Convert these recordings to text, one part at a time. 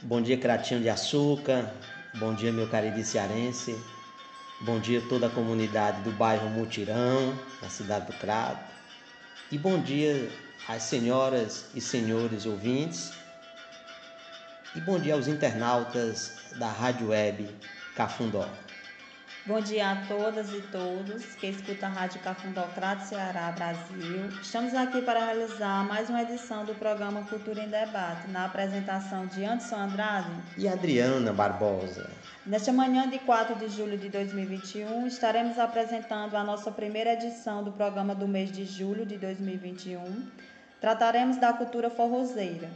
Bom dia, Cratinho de Açúcar. Bom dia, meu querido cearense. Bom dia toda a comunidade do bairro Mutirão, na cidade do Crato. E bom dia às senhoras e senhores ouvintes. E bom dia aos internautas da Rádio Web Cafundó. Bom dia a todas e todos que escutam a Rádio Cafundocrato Ceará Brasil. Estamos aqui para realizar mais uma edição do programa Cultura em Debate, na apresentação de Anderson Andrade e Adriana Barbosa. Nesta manhã de 4 de julho de 2021, estaremos apresentando a nossa primeira edição do programa do mês de julho de 2021. Trataremos da cultura forrozeira.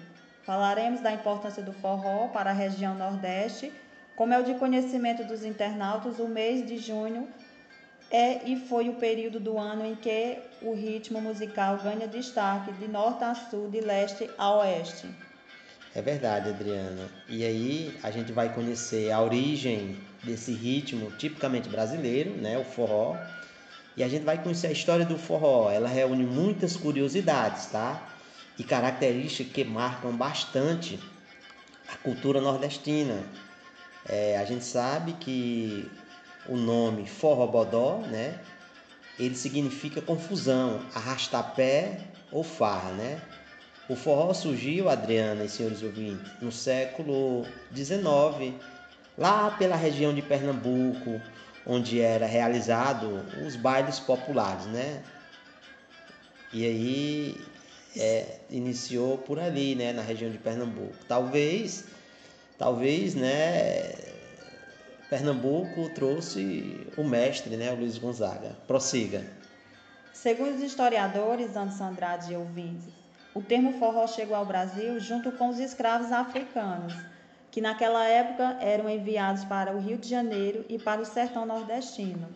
Falaremos da importância do forró para a região Nordeste como é o de conhecimento dos internautas, o mês de junho é e foi o período do ano em que o ritmo musical ganha destaque de norte a sul, de leste a oeste. É verdade, Adriana. E aí a gente vai conhecer a origem desse ritmo tipicamente brasileiro, né, o forró. E a gente vai conhecer a história do forró. Ela reúne muitas curiosidades, tá? E características que marcam bastante a cultura nordestina. É, a gente sabe que o nome forrobodó, né? Ele significa confusão, arrastar pé ou farra, né? O forró surgiu, Adriana e senhores ouvintes, no século XIX, lá pela região de Pernambuco, onde era realizado os bailes populares, né? E aí é, iniciou por ali, né, na região de Pernambuco. Talvez talvez, né, Pernambuco trouxe o mestre, né, o Luiz Gonzaga. Prossiga. Segundo os historiadores Anderson Andrade e ouvintes, o termo forró chegou ao Brasil junto com os escravos africanos, que naquela época eram enviados para o Rio de Janeiro e para o sertão nordestino.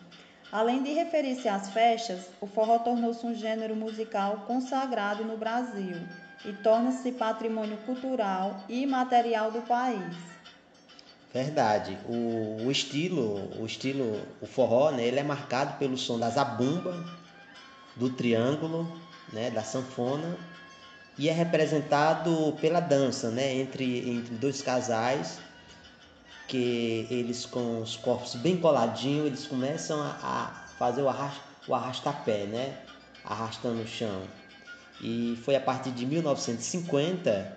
Além de referir-se às festas, o forró tornou-se um gênero musical consagrado no Brasil e torna-se patrimônio cultural e material do país. Verdade. O, o, estilo, o estilo, o forró, né, ele é marcado pelo som da zabumba, do triângulo, né, da sanfona e é representado pela dança, né, entre, entre dois casais que eles com os corpos bem coladinhos, eles começam a, a fazer o, arrast, o arrastapé, né, arrastando o chão. E foi a partir de 1950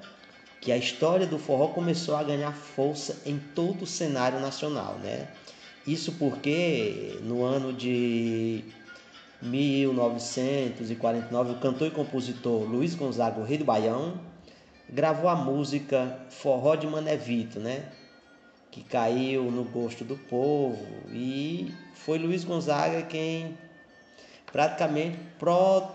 que a história do forró começou a ganhar força em todo o cenário nacional, né? Isso porque no ano de 1949 o cantor e compositor Luiz Gonzaga, rei do Baião, gravou a música Forró de Mané Vito, né? Que caiu no gosto do povo e foi Luiz Gonzaga quem praticamente pro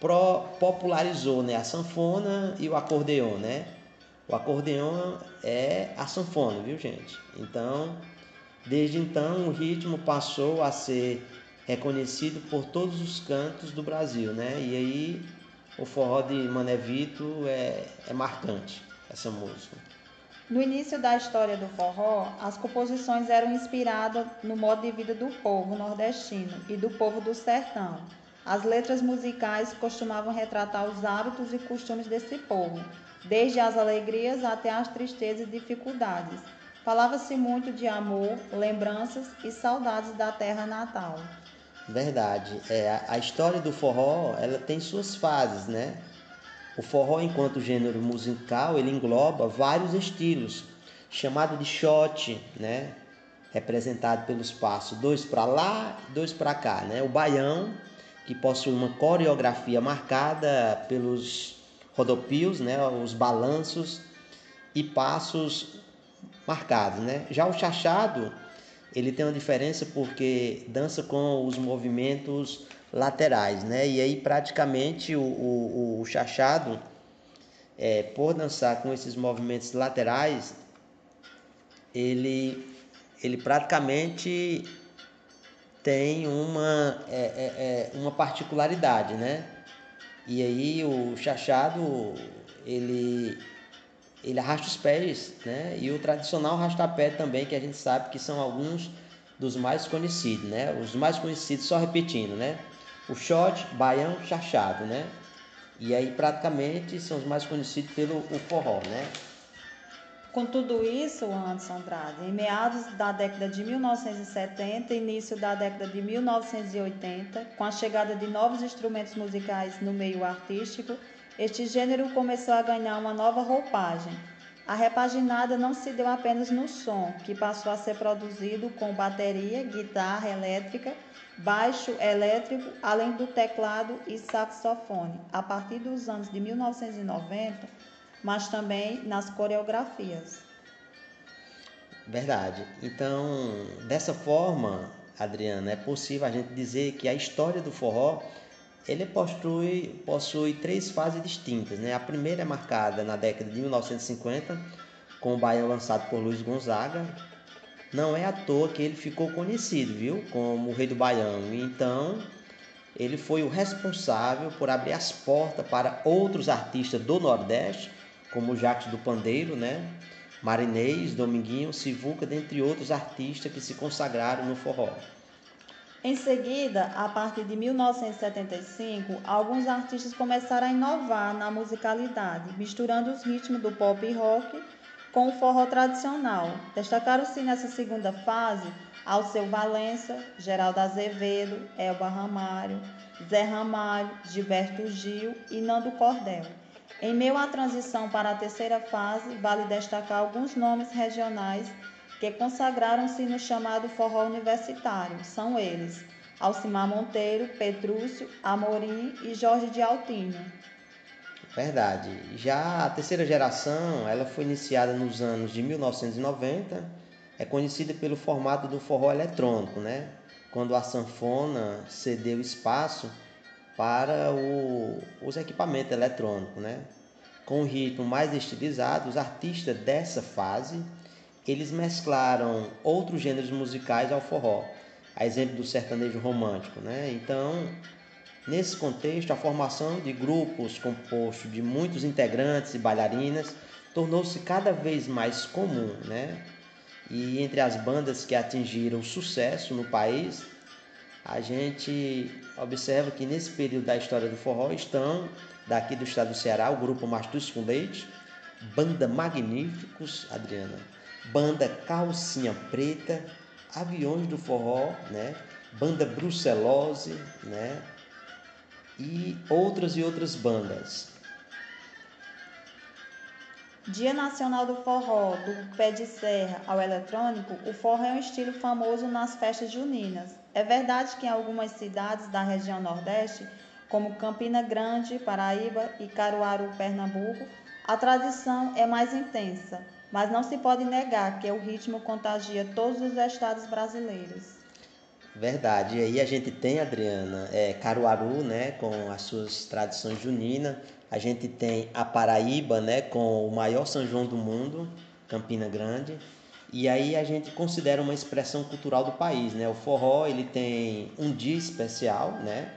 pro, popularizou né, a sanfona e o acordeon, né? O acordeon é a sanfona, viu gente? Então, desde então o ritmo passou a ser reconhecido por todos os cantos do Brasil, né? E aí o forró de Mané Vito é, é marcante, essa música. No início da história do forró, as composições eram inspiradas no modo de vida do povo nordestino e do povo do sertão. As letras musicais costumavam retratar os hábitos e costumes desse povo, desde as alegrias até as tristezas e dificuldades. Falava-se muito de amor, lembranças e saudades da terra natal. Verdade. É, a história do forró, ela tem suas fases, né? O forró, enquanto gênero musical, ele engloba vários estilos, chamado de shot, né? Representado pelos passos dois para lá, dois para cá, né? O baião que possui uma coreografia marcada pelos rodopios, né, os balanços e passos marcados, né? Já o chachado, ele tem uma diferença porque dança com os movimentos laterais, né? E aí praticamente o, o, o chachado, é, por dançar com esses movimentos laterais, ele, ele praticamente tem uma, é, é, é, uma particularidade, né? E aí o chachado, ele, ele arrasta os pés, né? E o tradicional arrasta-pé também, que a gente sabe que são alguns dos mais conhecidos, né? Os mais conhecidos, só repetindo, né? O shot, baião, chachado, né? E aí praticamente são os mais conhecidos pelo o forró, né? Com tudo isso, Anderson Andrade, em meados da década de 1970 e início da década de 1980, com a chegada de novos instrumentos musicais no meio artístico, este gênero começou a ganhar uma nova roupagem. A repaginada não se deu apenas no som, que passou a ser produzido com bateria, guitarra elétrica, baixo elétrico, além do teclado e saxofone, a partir dos anos de 1990 mas também nas coreografias. Verdade. Então, dessa forma, Adriana, é possível a gente dizer que a história do forró ele possui, possui três fases distintas. Né? A primeira é marcada na década de 1950, com o baião lançado por Luiz Gonzaga. Não é à toa que ele ficou conhecido, viu, como o rei do baião. Então, ele foi o responsável por abrir as portas para outros artistas do Nordeste como Jacques do Pandeiro, né? Marinês, Dominguinho, Sivuca, dentre outros artistas que se consagraram no forró. Em seguida, a partir de 1975, alguns artistas começaram a inovar na musicalidade, misturando os ritmos do pop e rock com o forró tradicional. Destacaram-se nessa segunda fase Alceu Valença, Geraldo Azevedo, Elba Ramário, Zé Ramalho, Gilberto Gil e Nando Cordel. Em meio à transição para a terceira fase, vale destacar alguns nomes regionais que consagraram-se no chamado forró universitário. São eles: Alcimar Monteiro, Petrúcio, Amorim e Jorge de Altinho. Verdade. Já a terceira geração, ela foi iniciada nos anos de 1990, é conhecida pelo formato do forró eletrônico, né? Quando a sanfona cedeu espaço para o, os equipamentos eletrônicos, né? Com um ritmo mais estilizado, os artistas dessa fase eles mesclaram outros gêneros musicais ao forró, a exemplo do sertanejo romântico, né? Então, nesse contexto, a formação de grupos compostos de muitos integrantes e bailarinas tornou-se cada vez mais comum, né? E entre as bandas que atingiram sucesso no país, a gente observa que nesse período da história do forró estão, daqui do estado do Ceará, o grupo Mastus com Leite, Banda Magníficos, Adriana, Banda Calcinha Preta, Aviões do Forró, né? Banda Brucelose, né? E outras e outras bandas. Dia Nacional do Forró, do pé de serra ao eletrônico, o forró é um estilo famoso nas festas juninas. É verdade que em algumas cidades da região Nordeste, como Campina Grande, Paraíba e Caruaru, Pernambuco, a tradição é mais intensa, mas não se pode negar que o ritmo contagia todos os estados brasileiros. Verdade. E aí a gente tem, Adriana, é, Caruaru, né, com as suas tradições juninas, a gente tem a Paraíba, né, com o maior São João do mundo, Campina Grande. E aí a gente considera uma expressão cultural do país, né? O forró, ele tem um dia especial, né,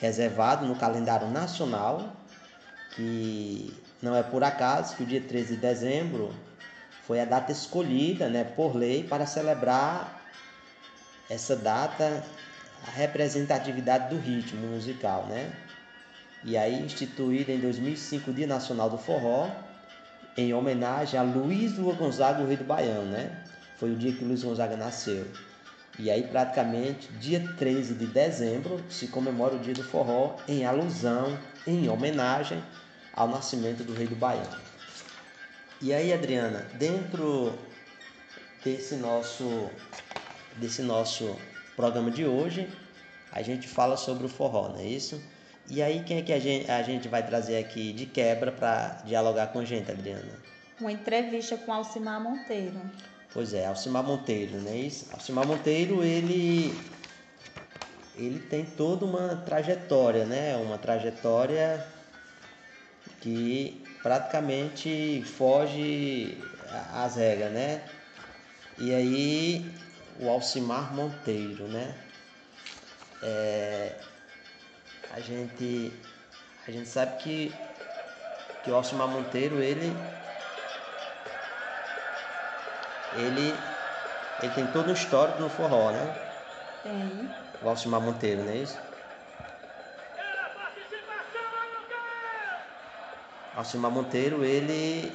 reservado no calendário nacional, que não é por acaso que o dia 13 de dezembro foi a data escolhida, né, por lei para celebrar essa data a representatividade do ritmo musical, né? e aí instituída em 2005 o Dia Nacional do Forró, em homenagem a Luiz Lua Gonzaga, o rei do Baião, né? Foi o dia que Luiz Gonzaga nasceu. E aí, praticamente, dia 13 de dezembro, se comemora o Dia do Forró em alusão, em homenagem ao nascimento do rei do Baião. E aí, Adriana, dentro desse nosso, desse nosso programa de hoje, a gente fala sobre o forró, não é isso? E aí, quem é que a gente, a gente vai trazer aqui de quebra para dialogar com a gente, Adriana? Uma entrevista com Alcimar Monteiro. Pois é, Alcimar Monteiro, não é isso? Alcimar Monteiro, ele, ele tem toda uma trajetória, né? Uma trajetória que praticamente foge às regras, né? E aí, o Alcimar Monteiro, né? É, a gente a gente sabe que que o Alcimar Monteiro ele ele ele tem todo um histórico no forró, né? Tem. O Alcimar Monteiro, não é isso? Alcimar Monteiro, ele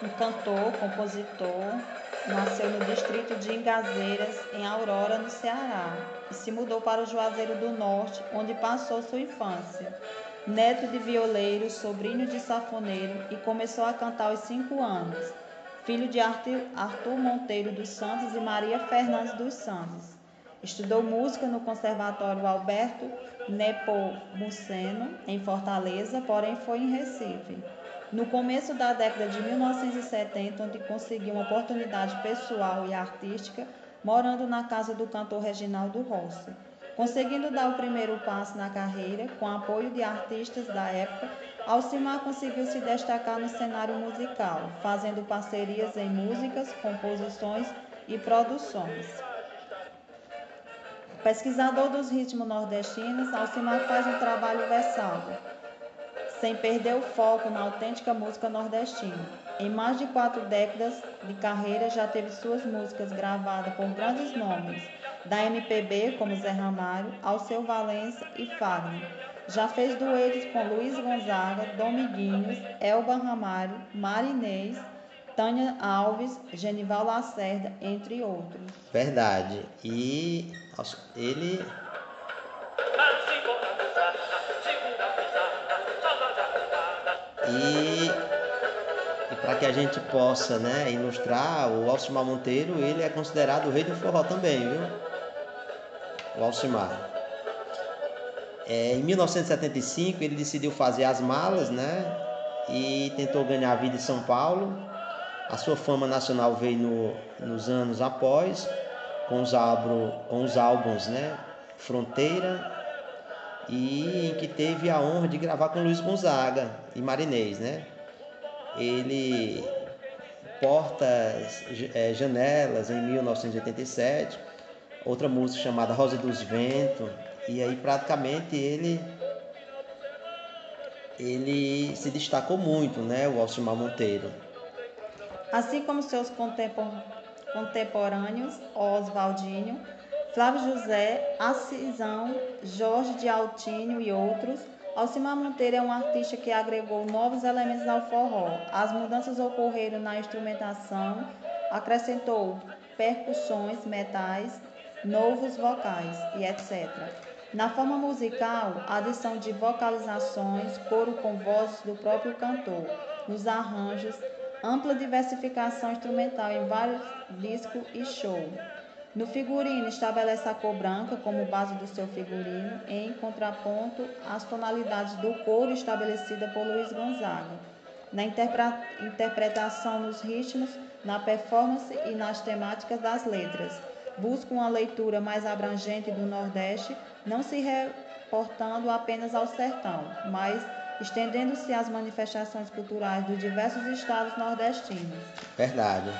um cantor, compositor, nasceu no distrito de Ingazeiras, em Aurora, no Ceará, se mudou para o Juazeiro do Norte, onde passou sua infância. Neto de violeiro, sobrinho de safoneiro, e começou a cantar aos cinco anos. Filho de Arthur Monteiro dos Santos e Maria Fernandes dos Santos. Estudou música no Conservatório Alberto Nepomuceno, em Fortaleza, porém foi em Recife. No começo da década de 1970, onde conseguiu uma oportunidade pessoal e artística, morando na casa do cantor Reginaldo Rossi. Conseguindo dar o primeiro passo na carreira, com apoio de artistas da época, Alcimar conseguiu se destacar no cenário musical, fazendo parcerias em músicas, composições e produções. Pesquisador dos ritmos nordestinos, Alcimar faz um trabalho versátil, sem perder o foco na autêntica música nordestina. Em mais de quatro décadas de carreira, já teve suas músicas gravadas por grandes nomes, da MPB como Zé Ramalho, Alceu Valença e Fagner. Já fez duetos com Luiz Gonzaga, Dominguinhos, Elba Ramalho, Marinês, Tânia Alves, Genival Lacerda, entre outros. Verdade. E ele E, para que a gente possa né, ilustrar, o Alcimar Monteiro ele é considerado o rei do forró também, viu? O Alcimar. É, em 1975 ele decidiu fazer as malas, né? E tentou ganhar a vida em São Paulo. A sua fama nacional veio no, nos anos após, com os, com os álbuns, né? Fronteira, e em que teve a honra de gravar com Luiz Gonzaga e Marinês, né? Ele Portas, é, Janelas em 1987, outra música chamada Rosa dos Ventos, e aí praticamente ele ele se destacou muito, né, o Alcimar Monteiro. Assim como seus contemporâneos, Oswaldinho, Flávio José, Assisão, Jorge de Altínio e outros, Alcimar Monteiro é um artista que agregou novos elementos ao forró. As mudanças ocorreram na instrumentação, acrescentou percussões, metais, novos vocais e etc. Na forma musical, a adição de vocalizações, coro com vozes do próprio cantor, nos arranjos, ampla diversificação instrumental em vários discos e shows. No figurino, estabelece a cor branca como base do seu figurino, em contraponto às tonalidades do couro estabelecida por Luiz Gonzaga. Na interpretação nos ritmos, na performance e nas temáticas das letras. Busca uma leitura mais abrangente do Nordeste, não se reportando apenas ao sertão, mas estendendo-se às manifestações culturais dos diversos estados nordestinos. Verdade.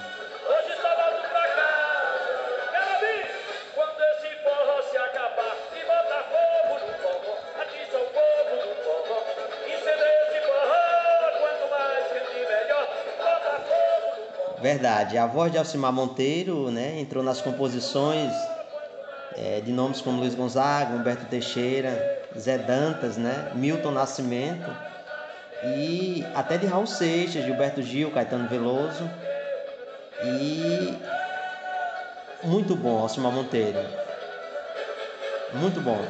Verdade. A voz de Alcimar Monteiro né, entrou nas composições é, de nomes como Luiz Gonzaga, Humberto Teixeira, Zé Dantas, né, Milton Nascimento e até de Raul Seixas, Gilberto Gil, Caetano Veloso. E muito bom, Alcimar Monteiro. Muito bom.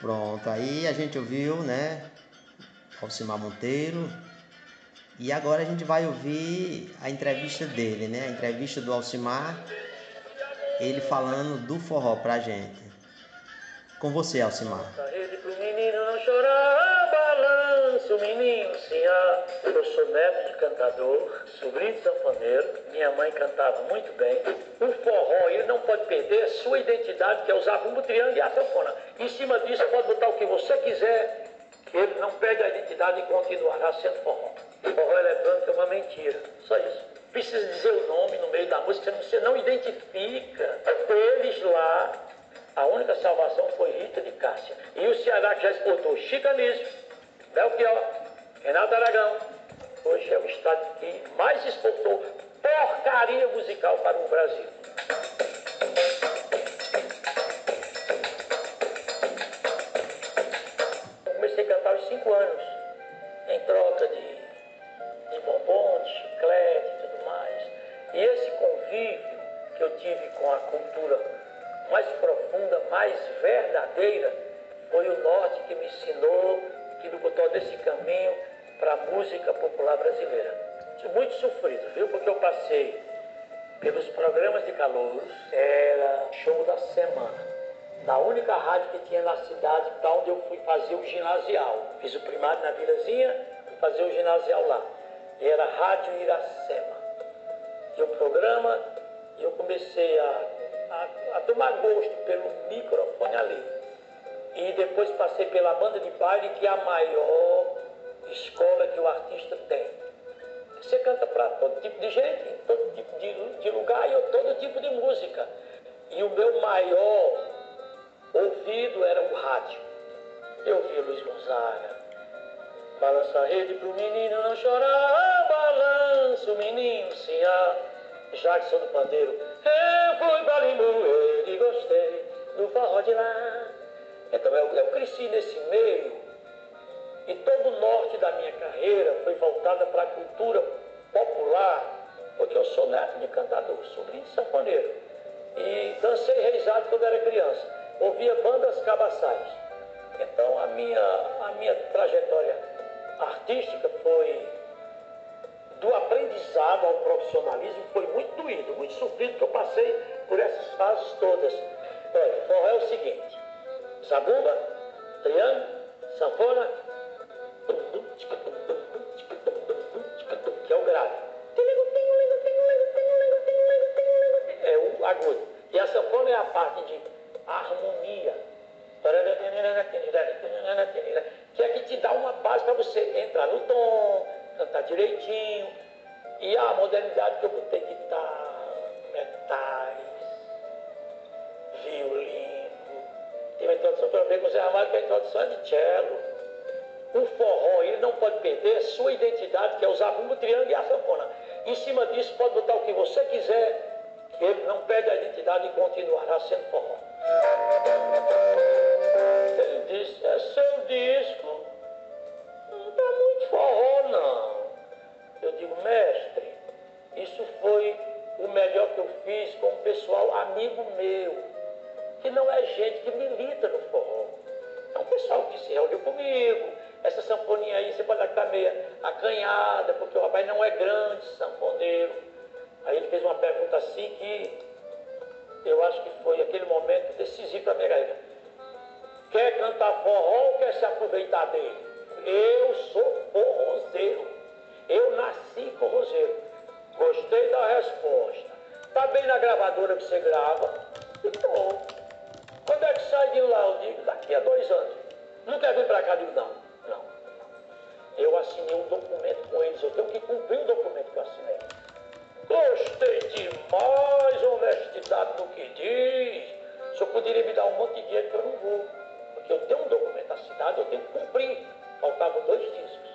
Pronto, aí a gente ouviu, né? Alcimar Monteiro. E agora a gente vai ouvir a entrevista dele, né? A entrevista do Alcimar, ele falando do forró pra gente. Com você, Alcimar. Não chorar, menino, ah, eu sou neto de cantador, sobrinho de sanfoneiro, minha mãe cantava muito bem. O forró, ele não pode perder a sua identidade, que é usar bumbo, triângulo e a sanfona. Em cima disso, pode botar o que você quiser, ele não perde a identidade e continuará sendo forró. Forró eletrônico é uma mentira, só isso. Precisa dizer o nome no meio da música, você não identifica. Eles lá a única salvação foi Rita de Cássia. E o Ceará que já exportou Chicanísio, Belchior, Renato Aragão. Hoje é o estado que mais exportou porcaria musical para o Brasil. Eu comecei a cantar aos cinco anos, em troca de, de bombom, de chiclete e tudo mais. E esse convívio que eu tive com a cultura mais profunda, mais verdadeira, foi o norte que me ensinou, que me botou nesse caminho para a música popular brasileira. Muito sofrido, viu? Porque eu passei pelos programas de calouros, era show da semana. Na única rádio que tinha na cidade, para onde eu fui fazer o ginasial. Fiz o primário na vilazinha, fui fazer o ginasial lá. Era Rádio Iracema. E o programa, eu comecei a a, a tomar gosto pelo microfone ali. E depois passei pela banda de baile, que é a maior escola que o artista tem. Você canta para todo tipo de gente, todo tipo de, de lugar e todo tipo de música. E o meu maior ouvido era o rádio. Eu vi Luiz Gonzaga. Balança a rede pro menino não chorar, balança o menino sim, ah. Jackson do Pandeiro. Eu fui para Limoeiro e gostei do forró de lá. Então eu, eu cresci nesse meio e todo o norte da minha carreira foi voltada para a cultura popular, porque eu sou neto de cantador, sobrinho de sanfoneiro. E dancei reizado quando era criança. Ouvia bandas cabaçais. Então a minha, a minha trajetória artística foi do aprendizado ao profissionalismo foi muito doído, muito sofrido, que eu passei por essas fases todas. Olha, é o seguinte, zabumba, triângulo, sanfona, que é o grave. É o agudo. E a sanfona é a parte de harmonia. Que é que te dá uma base para você entrar no tom, cantar direitinho. E a modernidade que eu botei guitarra, metais, violino. Tem uma introdução para ver com o Zé Ramalho, que a introdução é de cello. O forró, ele não pode perder sua identidade, que é usar bumbo, triângulo e a sanfona. Em cima disso, pode botar o que você quiser, que ele não perde a identidade e continuará sendo forró. Ele disse, é seu disco, não está muito forró, não. Eu digo, mestre, isso foi o melhor que eu fiz com um pessoal amigo meu, que não é gente que milita no forró. É um pessoal que se reuniu comigo. Essa sanfoninha aí, você pode estar meio acanhada, porque o rapaz não é grande, sanfoneiro. Aí ele fez uma pergunta assim que eu acho que foi aquele momento decisivo para a minha carreira. Quer cantar forró ou quer se aproveitar dele? Eu sou forrozeiro. Eu nasci forrozeiro. Gostei da resposta. Tá bem na gravadora que você grava? E pronto. Quando é que sai de lá? Eu digo, daqui a dois anos. Não quer vir para cá? Eu digo, não, não. Eu assinei um documento com eles, eu tenho que cumprir o documento que eu assinei. Gostei demais, honestidade do que diz. O senhor poderia me dar um monte de dinheiro que eu não vou. Porque eu tenho um documento assinado, eu tenho que cumprir. Faltavam dois discos.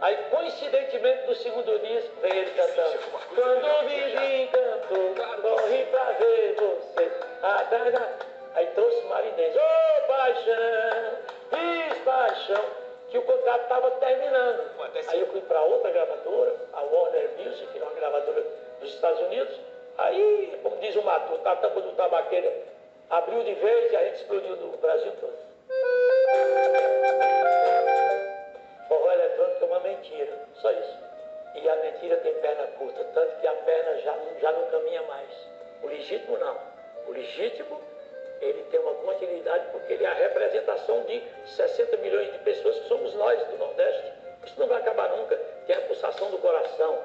Aí, coincidentemente, no segundo disco, vem ele cantando. Quando vive encantou, corri pra ver você. Ah, tá, tá. Aí trouxe Marinês. Ô, oh, paixão, fiz paixão. Que o contrato estava terminando. Aí eu fui para outra gravadora, a Warner Music, que é uma gravadora dos Estados Unidos. Aí, como diz o Mato, a tampa do tabaqueiro abriu de vez e a gente explodiu no Brasil todo. Forró eletrônico é uma mentira, só isso. E a mentira tem perna curta, tanto que a perna já, já não caminha mais. O legítimo não. O legítimo, ele tem uma continuidade porque ele é a representação de 60 milhões de pessoas que somos nós do Nordeste. Isso não vai acabar nunca. Tem a pulsação do coração.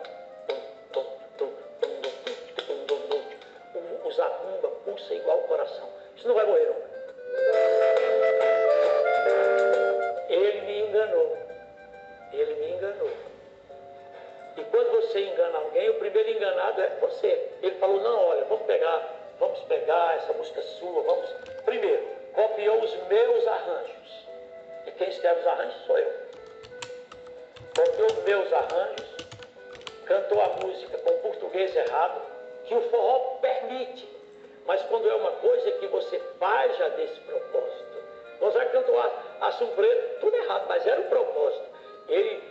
O zabumba pulsa igual o coração. Isso não vai morrer nunca. Ele me enganou. Ele me enganou. E quando você engana alguém, o primeiro enganado é você. Ele falou, não, olha, vamos pegar, vamos pegar essa música sua, vamos. Primeiro, copiou os meus arranjos. E quem escreve os arranjos sou eu. Copiou os meus arranjos, cantou a música com português errado, que o forró permite. Mas quando é uma coisa que você faz já desse propósito. Gonzaga cantou a, a Preto, tudo errado, mas era o propósito. Ele,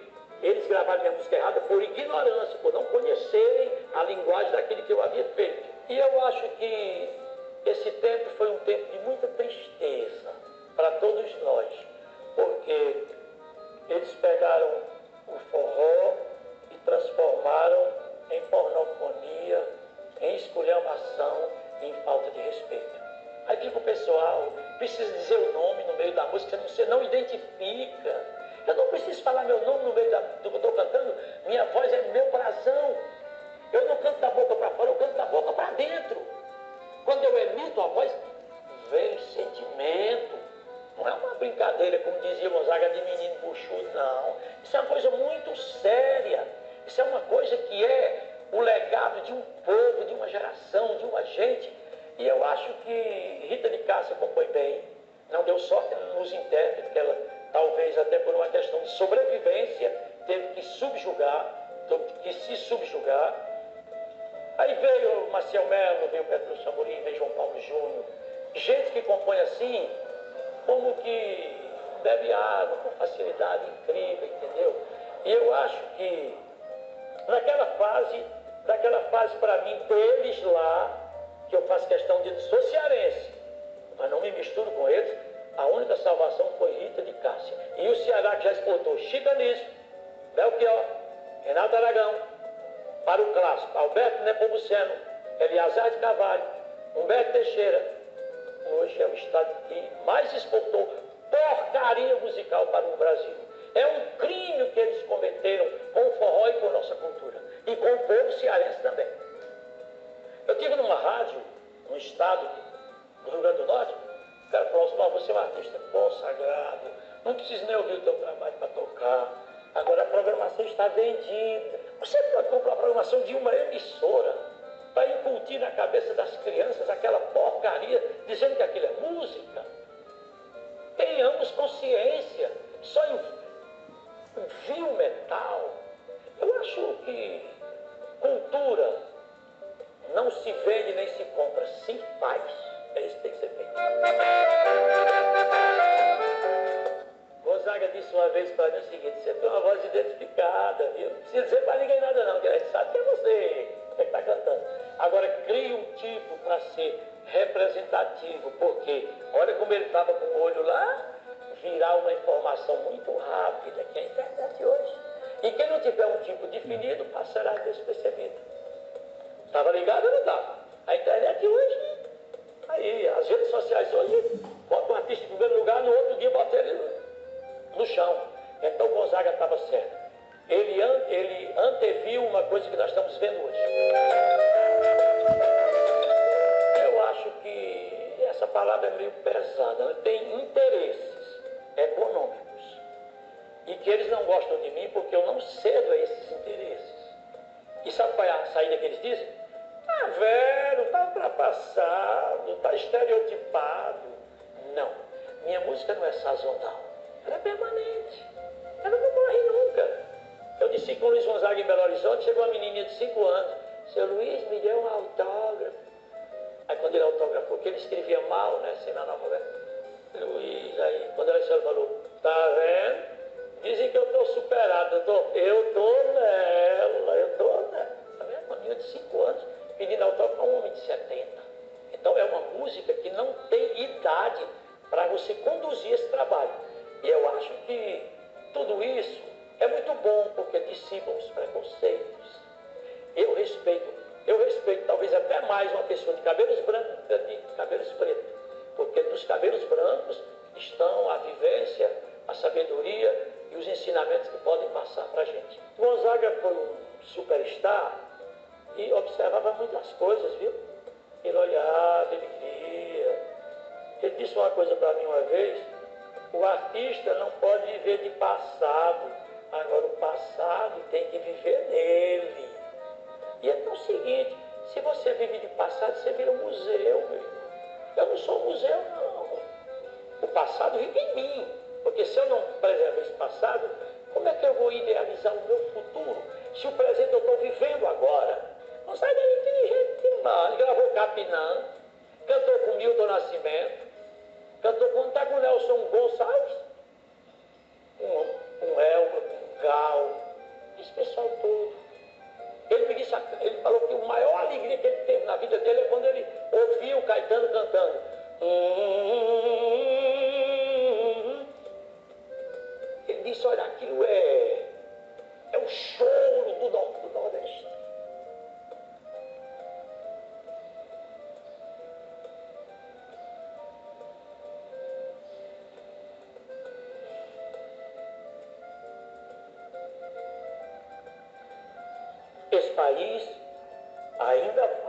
eles gravaram minha música errada por ignorância, por não conhecerem a linguagem daquele que eu havia feito. E eu acho que esse tempo foi um tempo de muita tristeza para todos nós, porque eles pegaram o forró e transformaram em pornofonia, em esculhambação, em falta de respeito. Aí fica o pessoal, precisa dizer o nome no meio da música, você não identifica. Eu não preciso falar meu nome no meio do que eu estou cantando, minha voz é meu coração. Eu não canto da boca para fora, eu canto da boca para dentro. Quando eu emito a voz, vem sentimento. Não é uma brincadeira, como dizia Gonzaga, de menino buchudo, não. Isso é uma coisa muito séria. Isso é uma coisa que é o legado de um povo, de uma geração, de uma gente. E eu acho que Rita de Cássia compõe bem. Não deu sorte nos intérpretes, que ela, talvez até por uma questão de sobrevivência, teve que subjugar, teve que se subjugar. Aí veio Marcel Melo, veio Pedro Samurim, veio João Paulo Júnior. Gente que compõe assim, como que bebe água com facilidade incrível, entendeu? E eu acho que naquela fase, naquela fase para mim, deles lá, que eu faço questão de sou cearense, mas não me misturo com eles, a única salvação foi Rita de Cássia. E o Ceará que já exportou Chicanismo, Belchior, Renato Aragão, para o clássico, Alberto Nepomuceno, Eliazar de Carvalho, Humberto Teixeira. Hoje é o estado que mais exportou porcaria musical para o Brasil. É um crime que eles cometeram com o forró e com a nossa cultura. E com o povo cearense também. Eu tive numa rádio, no estado do Rio Grande do Norte, o cara falou assim, você é um artista consagrado, não precisa nem ouvir o teu trabalho para tocar. Agora a programação está vendida. Você pode comprar a programação de uma emissora para incutir na cabeça das crianças aquela porcaria, dizendo que aquilo é música. Tenhamos consciência. Só fio metal. Eu acho que cultura não se vende nem se compra, se faz. É isso que tem que ser feito. Gonzaga disse uma vez para mim o seguinte: você tem uma voz identificada, viu? Não precisa dizer para ninguém nada, não, que a gente sabe que é você que está cantando. Agora, crie um tipo para ser representativo, porque olha como ele estava com o olho lá, virar uma informação muito rápida, que é a internet hoje. E quem não tiver um tipo definido passará despercebido. Estava ligado ou não estava? A internet hoje, aí, as redes sociais hoje, bota um artista em primeiro lugar, no outro dia bota ele no chão. Então Gonzaga estava certo. Ele, ele anteviu uma coisa que nós estamos vendo hoje. Eu acho que essa palavra é meio pesada. Tem interesses econômicos. E que eles não gostam de mim porque eu não cedo a esses interesses. E sabe qual é a saída que eles dizem? Está velho, está ultrapassado, está estereotipado. Não. Minha música não é sazonal. Ela é permanente. Ela não morre nunca. Eu disse com o Luiz Gonzaga em Belo Horizonte, chegou uma menininha de 5 anos. Seu Luiz, me deu um autógrafo. Aí quando ele autografou, que ele escrevia mal, né? Sem analfabeto. Luiz, aí quando ela chegou, falou, tá vendo? Dizem que eu estou superado. Eu tô, eu tô nela, eu tô nela. Tá vendo? Uma menina de 5 anos pedindo autógrafo a um homem de 70. Então é uma música que não tem idade para você conduzir esse trabalho. E eu acho que tudo isso é muito bom porque dissipa os preconceitos. Eu respeito, eu respeito talvez até mais uma pessoa de cabelos brancos do que de cabelos pretos, porque dos cabelos brancos estão a vivência, a sabedoria e os ensinamentos que podem passar para a gente. Gonzaga foi um superstar e observava muitas coisas, viu? Ele olhava, ele via. Ele disse uma coisa para mim uma vez, o artista não pode viver de passado. Agora, o passado tem que viver nele. E é o seguinte: se você vive de passado, você vira um museu. Meu. Eu não sou um museu, não. O passado vive em mim. Porque se eu não preservar esse passado, como é que eu vou idealizar o meu futuro? Se o presente eu estou vivendo agora. Não sai daí inteligente demais. Gravou Capinã, cantou com Milton Nascimento, Cantou quando está com o Nelson Gonçalves, com um, um Elba, com um Gal, esse pessoal todo. Ele, me disse, ele falou que a maior alegria que ele teve na vida dele é quando ele ouviu o Caetano cantando. Ele disse, olha, aquilo é, é o choro do, do Nordeste. país ainda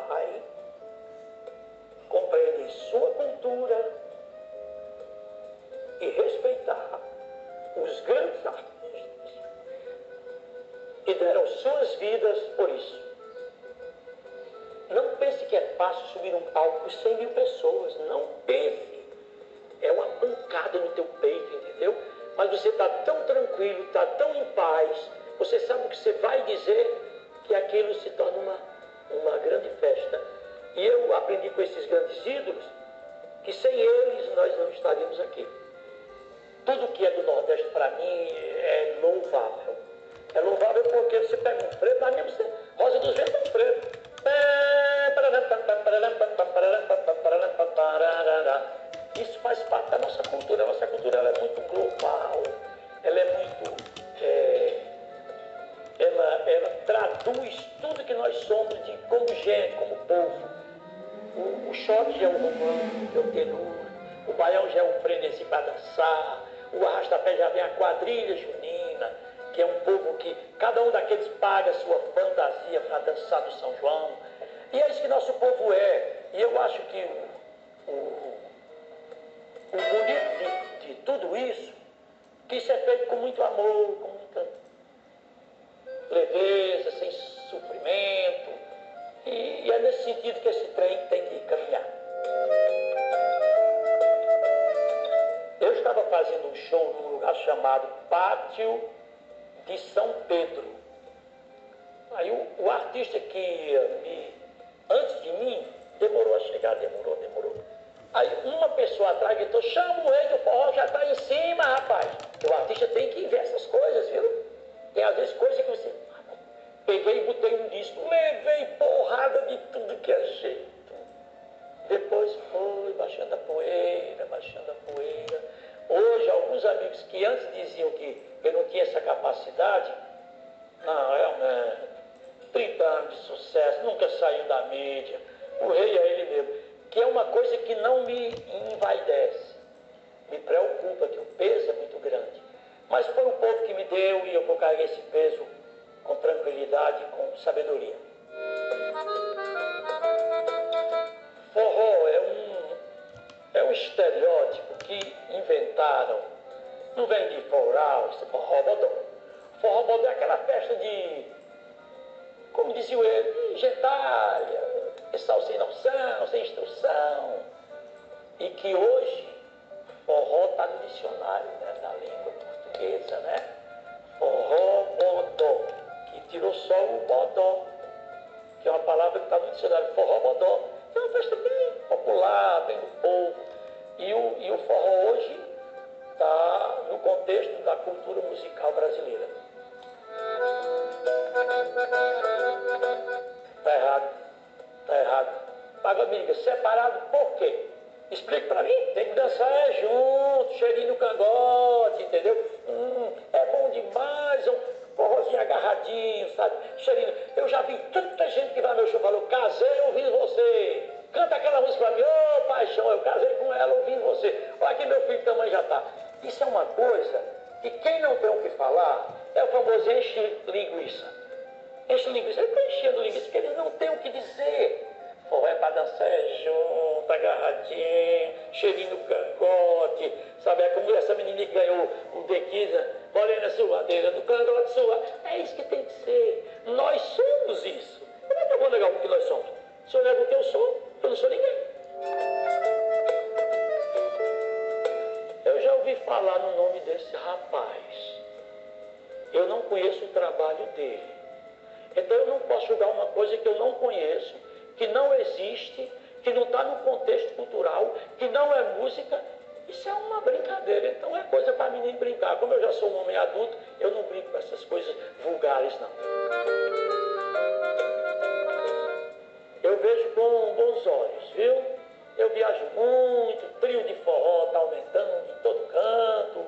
tratar. Isso é uma coisa que quem não tem o que falar é o famoso enche linguiça. Enche linguiça, ele está enchendo linguiça porque ele não tem o que dizer. Forró é para dançar é junto, agarradinho, cheirinho no cangote, sabe? É como essa menina que ganhou o D15, sua né? suadeira do cangote sua. É isso que tem que ser. Nós somos isso. Como é que eu vou negar o que nós somos? Se eu nego o que eu sou, eu não sou ninguém. Ouvi falar no nome desse rapaz. Eu não conheço o trabalho dele. Então eu não posso julgar uma coisa que eu não conheço, que não existe, que não está no contexto cultural, que não é música. Isso é uma brincadeira. Então é coisa para menino brincar. Como eu já sou um homem adulto, eu não brinco com essas coisas vulgares, não. Eu vejo com bons olhos, viu? Eu viajo muito, trio de forró está aumentando em todo canto.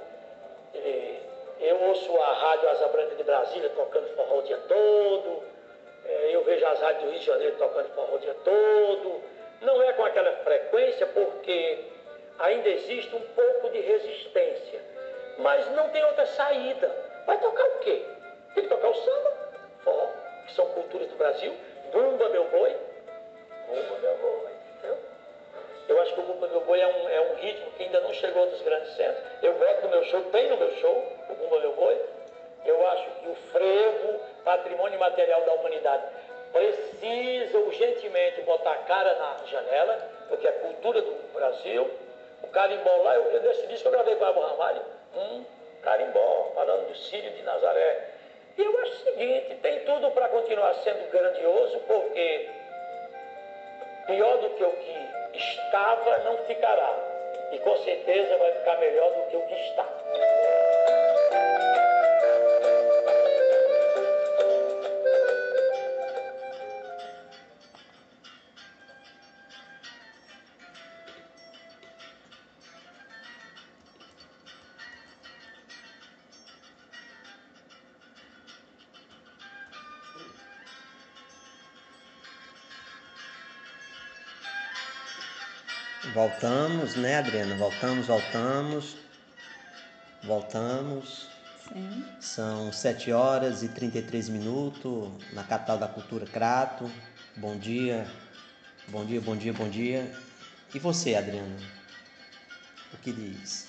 Eu ouço a Rádio Asa Branca de Brasília tocando forró o dia todo. É, eu vejo as rádios do Rio de Janeiro tocando forró o dia todo. Não é com aquela frequência, porque ainda existe um pouco de resistência. Mas não tem outra saída. Vai tocar o quê? Tem que tocar o samba, forró, que são culturas do Brasil. Bumba, meu boi. Bumba, meu boi. Eu acho que o Bumba Meu Boi é um, é um ritmo que ainda não chegou nos grandes centros. Eu gosto do meu show, tem no meu show, o Bumba Meu Boi. Eu acho que o frevo, patrimônio material da humanidade, precisa urgentemente botar a cara na janela, porque é cultura do Brasil. O carimbó lá, eu, desse disco eu gravei com a Abu Ramalho, um carimbó, falando do Sírio de Nazaré. E eu acho o seguinte, tem tudo para continuar sendo grandioso, porque pior do que o que estava não ficará. E com certeza vai ficar melhor do que o que está. Voltamos, né, Adriana? Voltamos, voltamos. Voltamos. Sim. São 7 horas e 33 minutos na capital da cultura Crato. Bom dia, bom dia, bom dia, bom dia. E você, Adriana? O que diz?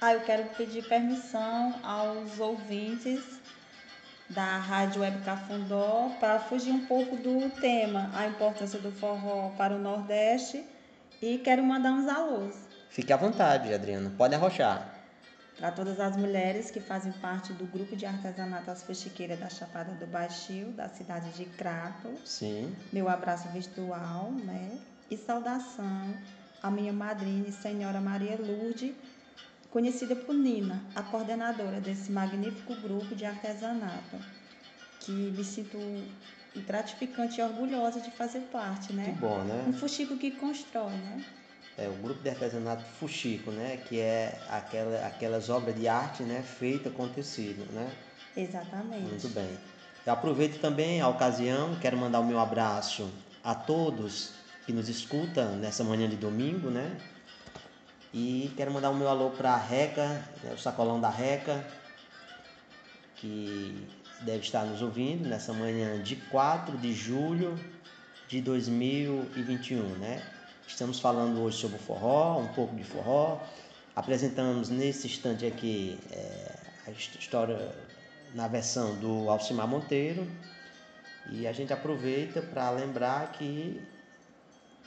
Ah, eu quero pedir permissão aos ouvintes da Rádio Web Cafundó para fugir um pouco do tema, a importância do forró para o Nordeste e quero mandar uns alôs. Fique à vontade, Adriana. Pode arrochar. Para todas as mulheres que fazem parte do grupo de artesanato As Fuxiqueiras da Chapada do Baixio, da cidade de Crato. Sim. Meu abraço virtual, né? E saudação à minha madrinha, Senhora Maria Lourdes, conhecida por Nina, a coordenadora desse magnífico grupo de artesanato, que me sinto gratificante e orgulhosa de fazer parte, né? Que bom, né? Um fuxico que constrói, né? É o grupo de artesanato Fuxico, né? Que é aquela, aquelas obras de arte, né? Feita com tecido, né? Exatamente. Muito bem. Eu aproveito também a ocasião, quero mandar o meu abraço a todos que nos escutam nessa manhã de domingo, né? E quero mandar o meu alô para a Reca, né? o sacolão da Reca, que deve estar nos ouvindo nessa manhã de 4 de julho de 2021, né? Estamos falando hoje sobre o forró, um pouco de forró. Apresentamos nesse instante aqui é, a história na versão do Alcimar Monteiro. E a gente aproveita para lembrar que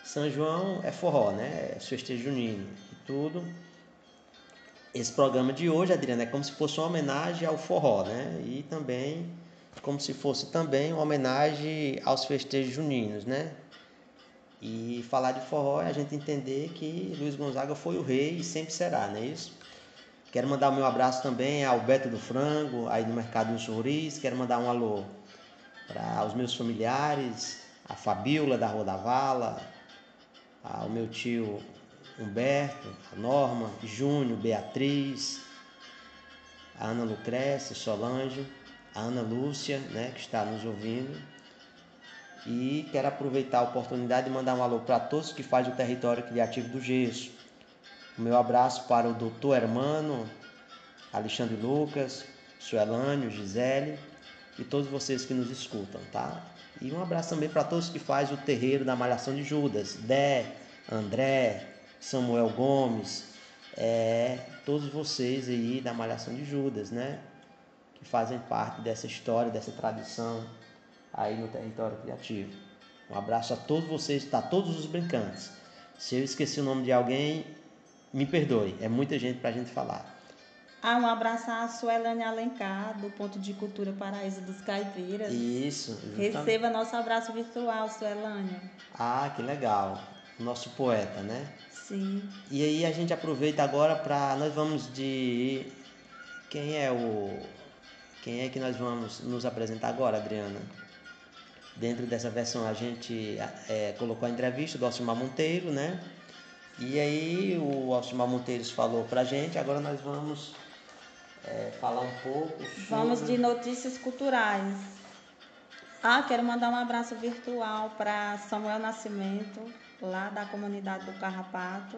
São João é forró, né? É festejo junino e tudo. Esse programa de hoje, Adriana, é como se fosse uma homenagem ao forró, né? E também como se fosse também uma homenagem aos festejos juninos, né? E falar de forró é a gente entender que Luiz Gonzaga foi o rei e sempre será, não é isso? Quero mandar o meu abraço também ao Beto do Frango, aí no Mercado do Sorris. Quero mandar um alô para os meus familiares, a Fabiola da Rua da Vala, ao meu tio Humberto, a Norma, Júnior, Beatriz, a Ana Lucrécia, Solange, a Ana Lúcia, né, que está nos ouvindo. E quero aproveitar a oportunidade de mandar um alô para todos que fazem o território criativo do Gesso. O meu abraço para o doutor Hermano, Alexandre Lucas, Suelânio, Gisele e todos vocês que nos escutam, tá? E um abraço também para todos que fazem o terreiro da Malhação de Judas, Dé, André, Samuel Gomes, é, todos vocês aí da Malhação de Judas, né? Que fazem parte dessa história, dessa tradição aí no território criativo. Um abraço a todos vocês, tá? Todos os brincantes. Se eu esqueci o nome de alguém, me perdoe. É muita gente para a gente falar. Ah, um abraço a Suelane Alencar, do Ponto de Cultura Paraíso dos Caipiras. Isso. Justamente. Receba nosso abraço virtual, Suelane. Ah, que legal. Nosso poeta, né? Sim. E aí a gente aproveita agora para nós vamos de quem é o quem é que nós vamos nos apresentar agora, Adriana? Dentro dessa versão a gente é, colocou a entrevista do Alcimar Monteiro, né? E aí o Alcimar Monteiros falou pra gente, agora nós vamos é, falar um pouco sobre... Vamos de notícias culturais. Ah, quero mandar um abraço virtual para Samuel Nascimento, lá da comunidade do Carrapato,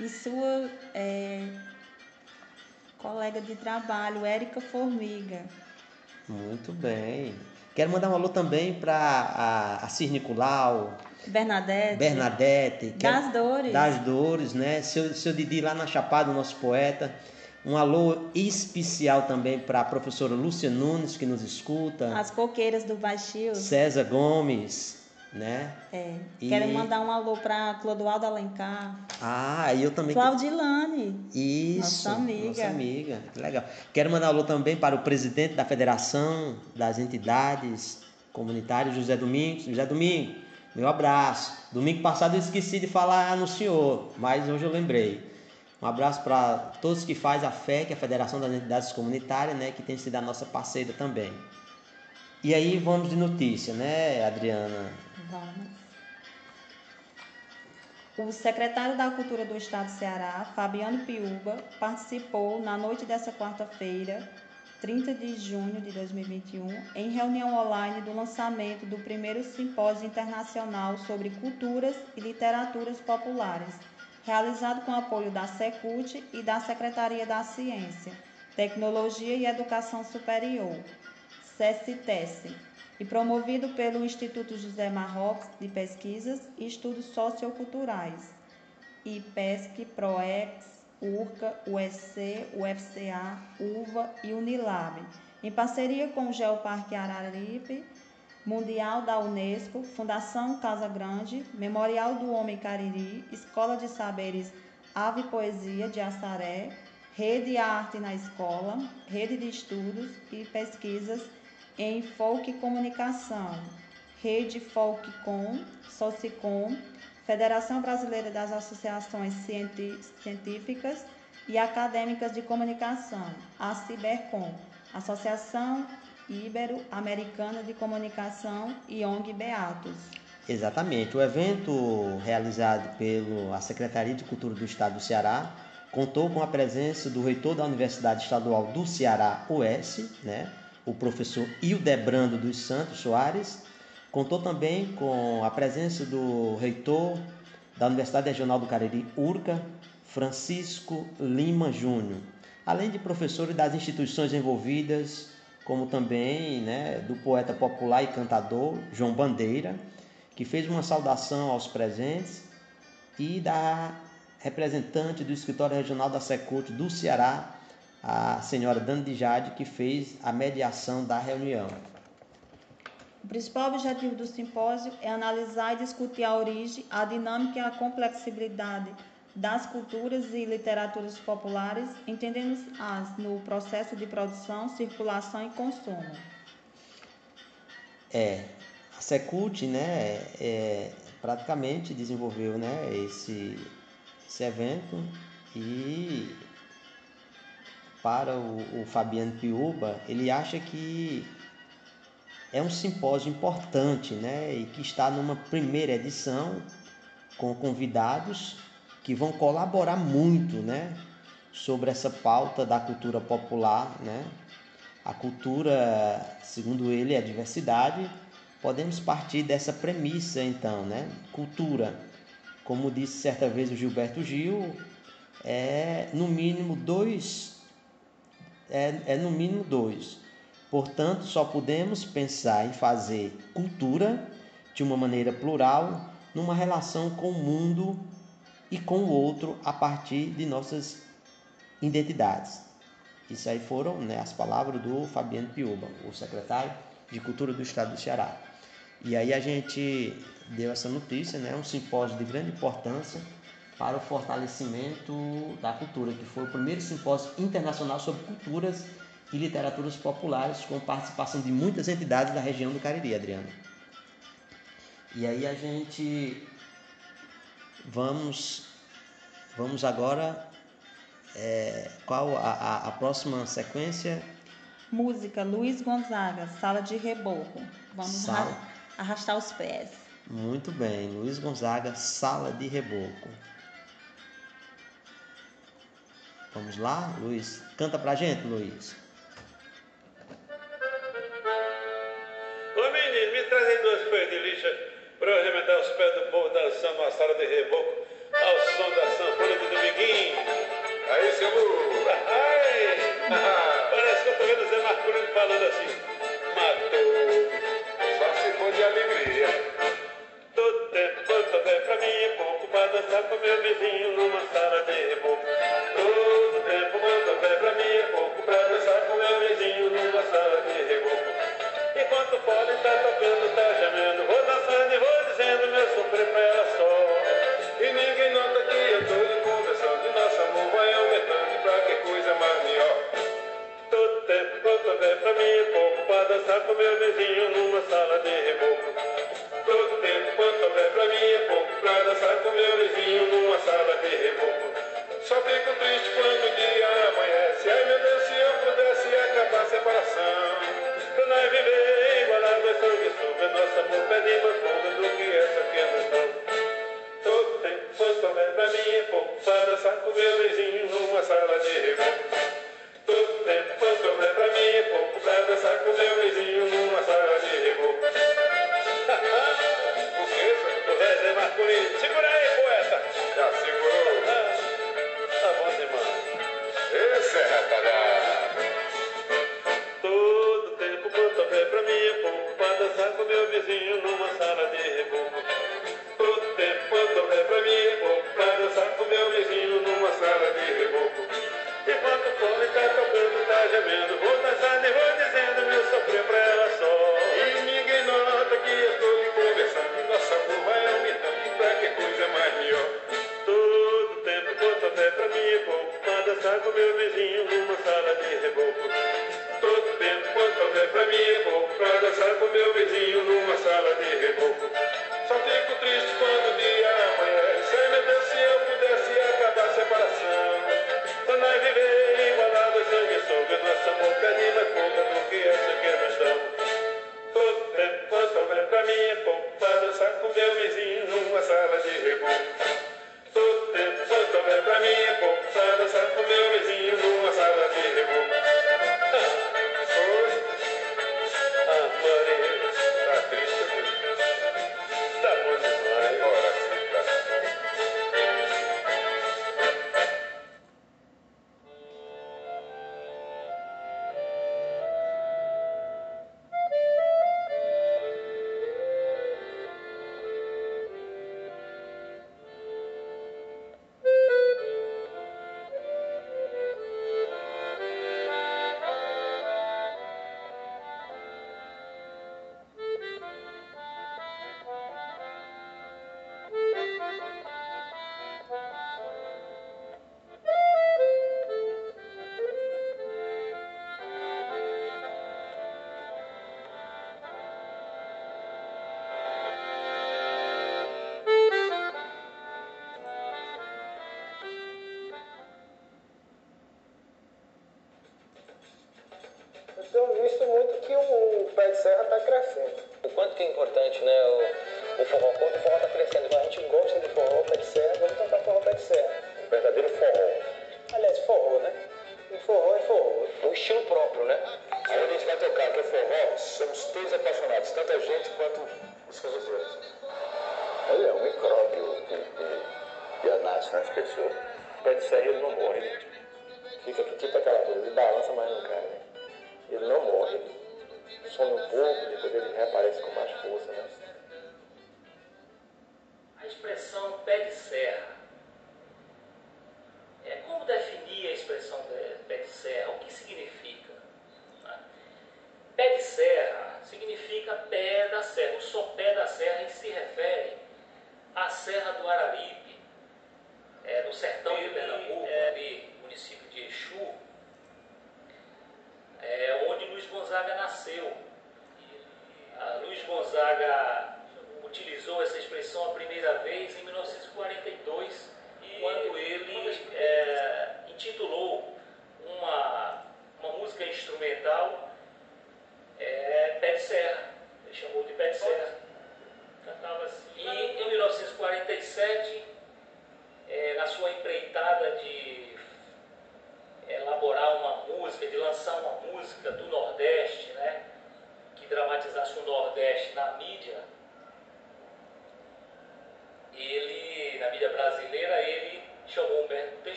e sua é, colega de trabalho, Érica Formiga. Muito bem. Quero mandar um alô também para a, a Culau, Bernadette. Bernadette. Das Dores. Das Dores, né? Seu, seu Didi lá na Chapada, o nosso poeta. Um alô especial também para a professora Lúcia Nunes, que nos escuta. As coqueiras do Baixio. César Gomes, né? É. E... Quero mandar um alô para Clodoaldo Alencar. Ah, e eu também. Claudilane. Isso. Nossa amiga. Nossa amiga. Que legal. Quero mandar um alô também para o presidente da Federação das Entidades Comunitárias, José Domingos. José Domingos, meu abraço. Domingo passado eu esqueci de falar no senhor, mas hoje eu lembrei. Um abraço para todos que faz a FE, que é a Federação das Entidades Comunitárias, né, que tem sido a nossa parceira também. E aí vamos de notícia, né, Adriana? O secretário da Cultura do Estado do Ceará, Fabiano Piuba, participou na noite dessa quarta-feira, 30 de junho de 2021, em reunião online do lançamento do primeiro simpósio internacional sobre culturas e literaturas populares realizado com apoio da Secult e da Secretaria da Ciência, Tecnologia e Educação Superior, SESCITES, e promovido pelo Instituto José Marrocos de Pesquisas e Estudos Socioculturais, IPESC, PROEX, URCA, USC, UFCA, UVA e Unilab, em parceria com o Geoparque Araripe, Mundial da Unesco, Fundação Casa Grande, Memorial do Homem Cariri, Escola de Saberes Ave Poesia de Assaré, Rede Arte na Escola, Rede de Estudos e Pesquisas em Folk Comunicação, Rede Folkcom, Socicom, Federação Brasileira das Associações Científicas e Acadêmicas de Comunicação, a Cibercom, Associação Ibero-Americana de Comunicação e ONG Beatos. Exatamente. O evento realizado pela Secretaria de Cultura do Estado do Ceará contou com a presença do reitor da Universidade Estadual do Ceará, UES, né, o professor Hildebrando dos Santos Soares. Contou também com a presença do reitor da Universidade Regional do Cariri, URCA, Francisco Lima Júnior, além de professores das instituições envolvidas como também né, do poeta popular e cantador João Bandeira, que fez uma saudação aos presentes, e da representante do escritório regional da Secult do Ceará, a senhora Dani Jade, que fez a mediação da reunião. O principal objetivo do simpósio é analisar e discutir a origem, a dinâmica e a complexibilidade das culturas e literaturas populares, entendendo-as no processo de produção, circulação e consumo. É, a Secult, né, é, praticamente desenvolveu, né, esse, esse evento e para o, o Fabiano Piuba, ele acha que é um simpósio importante, né, e que está numa primeira edição com convidados que vão colaborar muito, né, sobre essa pauta da cultura popular, né? A cultura, segundo ele, é diversidade. Podemos partir dessa premissa, então, né? Cultura, como disse certa vez o Gilberto Gil, é no mínimo dois é, é no mínimo dois. Portanto, só podemos pensar em fazer cultura de uma maneira plural, numa relação com o mundo e com o outro a partir de nossas identidades. Isso aí foram né, as palavras do Fabiano Piuba, o secretário de Cultura do Estado do Ceará. E aí a gente deu essa notícia, né, um simpósio de grande importância para o fortalecimento da cultura, que foi o primeiro simpósio internacional sobre culturas e literaturas populares, com participação de muitas entidades da região do Cariri, Adriano. E aí a gente vamos vamos agora é, qual a, a próxima sequência? Música Luiz Gonzaga, Sala de Reboco. Vamos Sala. arrastar os pés. Muito bem, Luiz Gonzaga, Sala de Reboco. Vamos lá, Luiz. Canta pra gente, Luiz. Ô menino, me trazem duas pés de lixa pra eu arremendar os pés do povo dançando uma sala de reboco ao som da sanfona do Dominguinho. Aí, seu burro. Parece que eu tô vendo o Zé Marcolino falando assim. Matou. Só se for de alegria. Todo tempo, todo tempo pra mim é pouco pra dançar com meu vizinho numa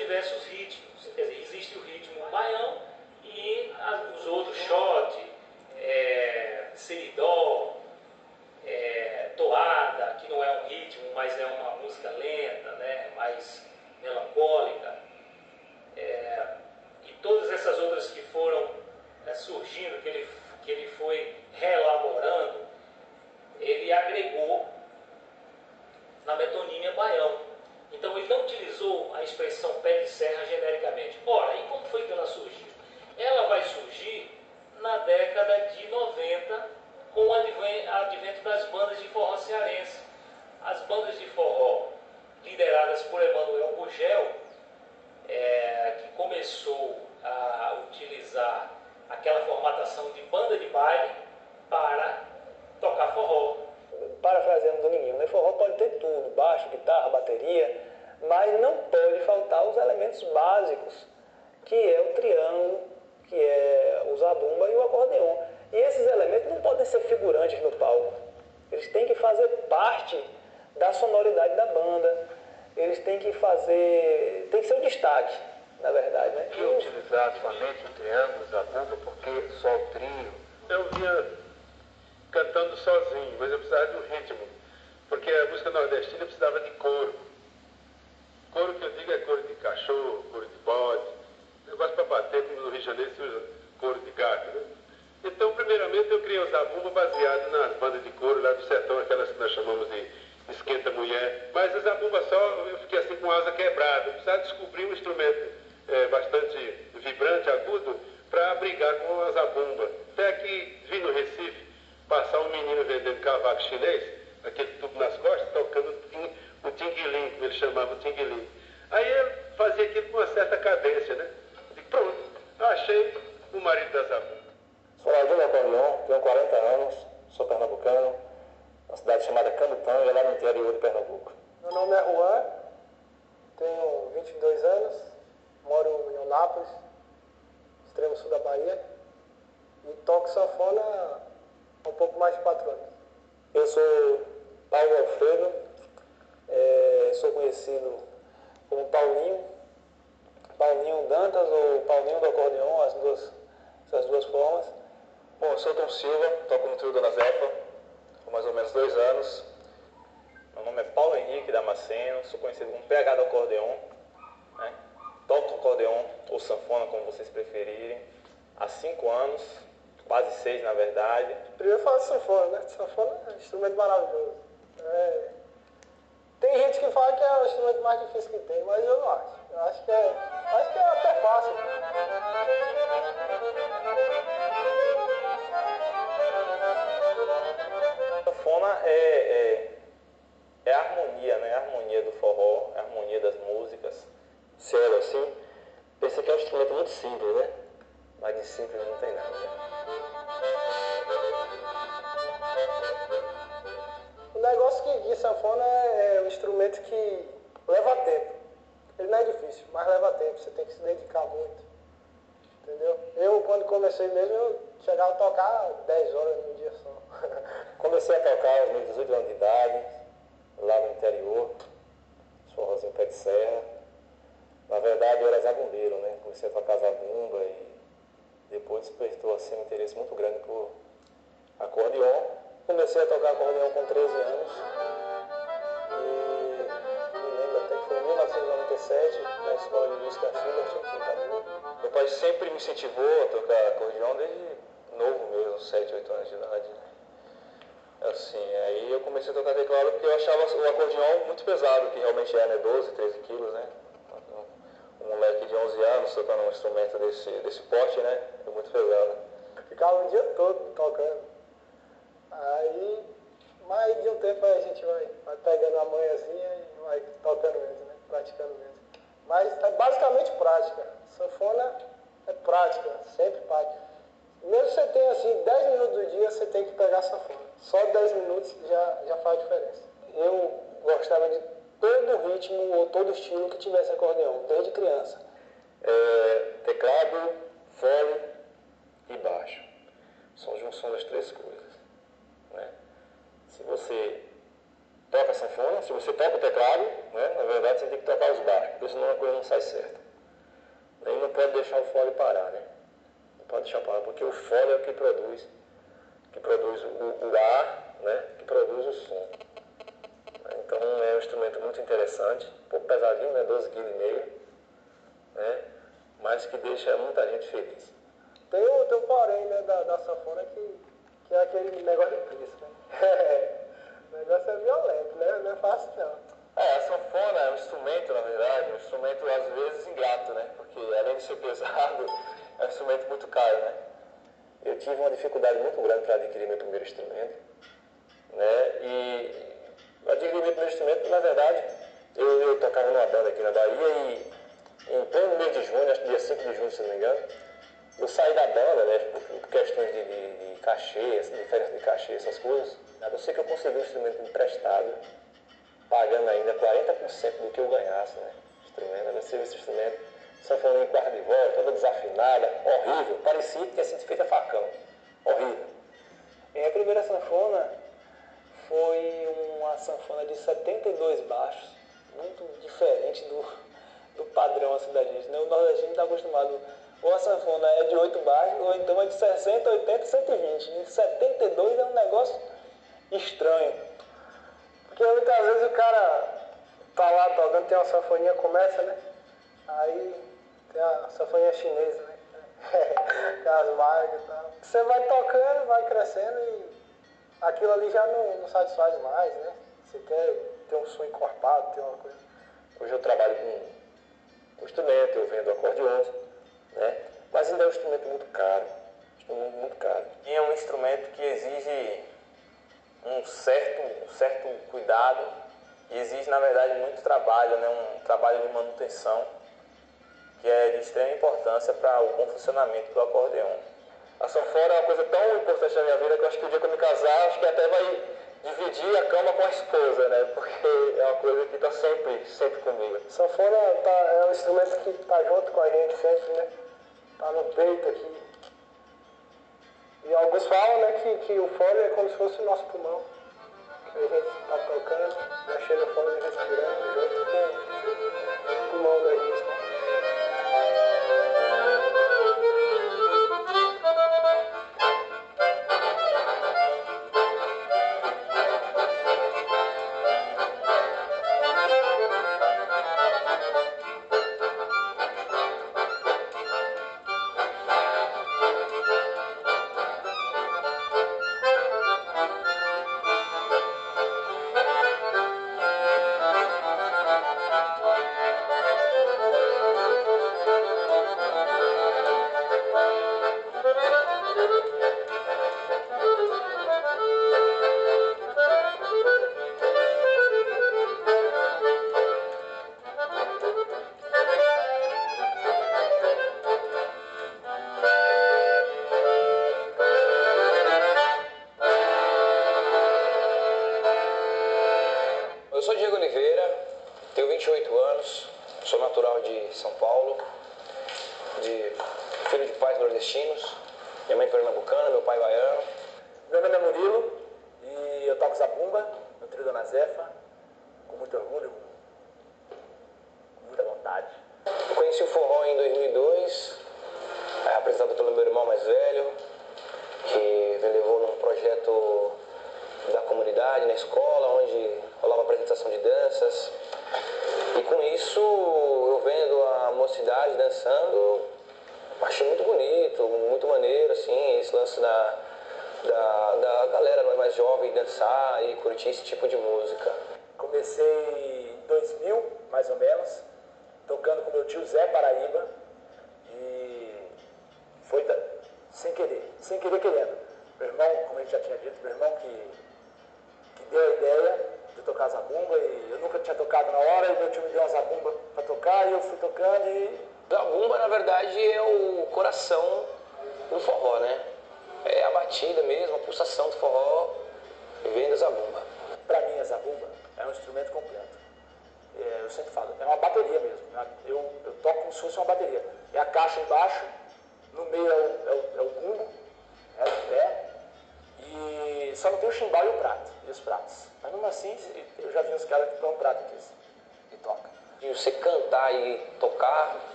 diversos ritmos. Comecei a tocar zabumba e depois despertou assim, um interesse muito grande por acordeon. Comecei a tocar acordeon com 13 anos e me lembro até que foi em 1997, na escola de música Schubert, aqui em Canu. Meu pai sempre me incentivou a tocar acordeon desde novo mesmo, 7, 8 anos de idade. Né? Assim, aí eu comecei a tocar teclado porque eu achava o acordeon muito pesado, que realmente é, né? 12, 13 quilos, né? Moleque de 11 anos tocando um instrumento desse, desse porte, né? É muito pesado. Ficava o dia todo tocando. Aí, mais de um tempo a gente vai, vai pegando a manhãzinha e vai tocando mesmo, né? Praticando mesmo. Mas é basicamente prática. Sanfona é prática, sempre prática. Mesmo você tenha assim 10 minutos do dia, você tem que pegar sanfona. Só 10 minutos já, já faz diferença. Eu gostava de todo ritmo ou todo estilo que tivesse acordeão, desde criança. É, teclado, fole e baixo. São junção das três coisas. Né? Se você toca sanfona, se você toca o teclado, né, na verdade você tem que tocar os baixos, porque senão a coisa não sai certa. Daí não pode deixar o fole parar, né? Não pode deixar parar, porque o fole é o que produz, que produz o, o ar, né, que produz o som. Então é um instrumento muito interessante, um pouco pesadinho, né, 12,5 kg, né, mas que deixa muita gente feliz. Tem o, tem o porém né, da, da sanfona que, que é aquele negócio de preço, né? o negócio é violento, né? Não é fácil não. É, a sanfona é um instrumento, na verdade, um instrumento às vezes ingrato, né? Porque além de ser pesado, é um instrumento muito caro, né? Eu tive uma dificuldade muito grande para adquirir meu primeiro instrumento, né? E eu adquiri meu instrumento, na verdade, eu, eu tocava numa banda aqui na Bahia e em pleno mês de junho, acho que dia 5 de junho, se não me engano, eu saí da banda, né? Porque questões de, de, de cachê, assim, diferença de cachê, essas coisas. Eu sei que eu consegui um instrumento emprestado, pagando ainda 40% do que eu ganhasse, né? Instrumento, eu esse instrumento, sanfona em quarto de volta, toda desafinada, horrível, parecia que tinha sido feita a facão. Horrível. Minha primeira sanfona foi uma sanfona de 72 baixos, muito diferente do, do padrão assim da gente. Né? O nordestino está acostumado, ou a sanfona é de 8 baixos, ou então é de 60, 80, 120. E 72 é um negócio estranho. Porque muitas vezes o cara tá lá tocando, tem uma sanfoninha, começa, né? Aí tem a sanfoninha chinesa, né? tem as marcas e tal. Você vai tocando, vai crescendo e aquilo ali já não, não satisfaz mais, né? Você quer ter um som encorpado, ter uma coisa. Hoje eu trabalho com, com instrumento, eu vendo acordeões, né? Mas ainda é um instrumento muito caro. Instrumento muito caro. E é um instrumento que exige um certo, um certo cuidado e exige, na verdade, muito trabalho, né? um trabalho de manutenção que é de extrema importância para o bom funcionamento do acordeão. A sanfona é uma coisa tão importante na minha vida que eu acho que o dia que eu me casar, acho que até vai dividir a cama com a esposa, né? Porque é uma coisa que está sempre, sempre comigo. Sanfona tá, é um instrumento que está junto com a gente sempre, né? Tá no peito aqui. E alguns falam, né, que, que o fole é como se fosse o nosso pulmão. Que a gente está tocando, mexendo o fole respirando junto com o pulmão da gente,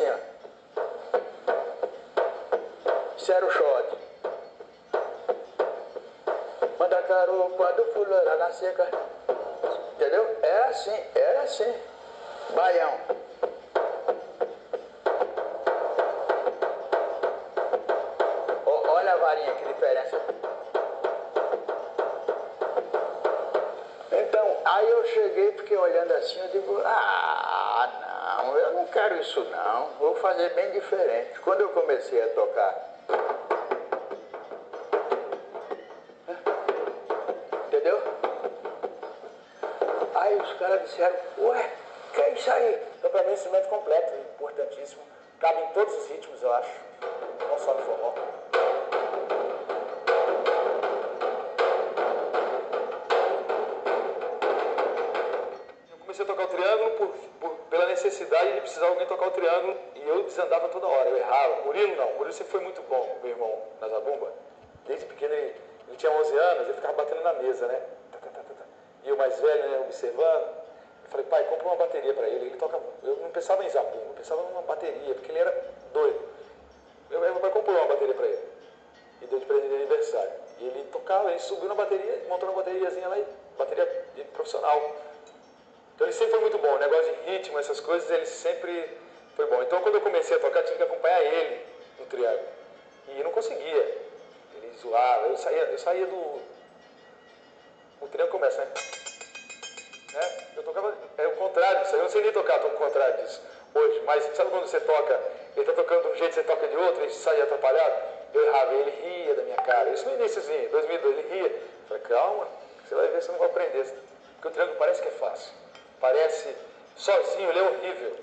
se fazer bem diferente. Quando eu comecei a tocar, entendeu? Aí os caras disseram, triângulo por, por- pela necessidade de precisar alguém tocar o triângulo e eu desandava toda hora, eu errava. Murilo não, Murilo sempre foi muito bom, meu irmão, na zabumba. Desde pequeno ele, ele tinha 11 anos, ele ficava batendo na mesa, né? Tá, tá, tá. E eu mais velho, né, observando. Eu falei, pai, compra uma bateria para ele. Ele toca. Eu não pensava em zabumba, eu pensava numa bateria, porque ele era doido. Eu, meu pai comprou uma bateria para ele e deu de presente de aniversário. E ele tocava, ele subiu na bateria, montou uma bateriazinha lá, bateria de profissional. Então ele sempre foi muito bom, o negócio de ritmo, essas coisas, ele sempre foi bom. Então quando eu comecei a tocar, tive que acompanhar ele no triângulo. E não conseguia. Ele zoava, eu saía, eu saía do. O triângulo começa, né? né? Eu tocava. É o contrário disso eu não sei nem tocar, o contrário disso hoje. Mas sabe quando você toca, ele tá tocando de um jeito, você toca de outro, e sai atrapalhado? Eu errava, ele ria da minha cara. Isso no iníciozinho, 2002, ele ria. Eu falei, calma, você vai ver, você não vai aprender. Porque o triângulo parece que é fácil. Parece sozinho, ele é horrível.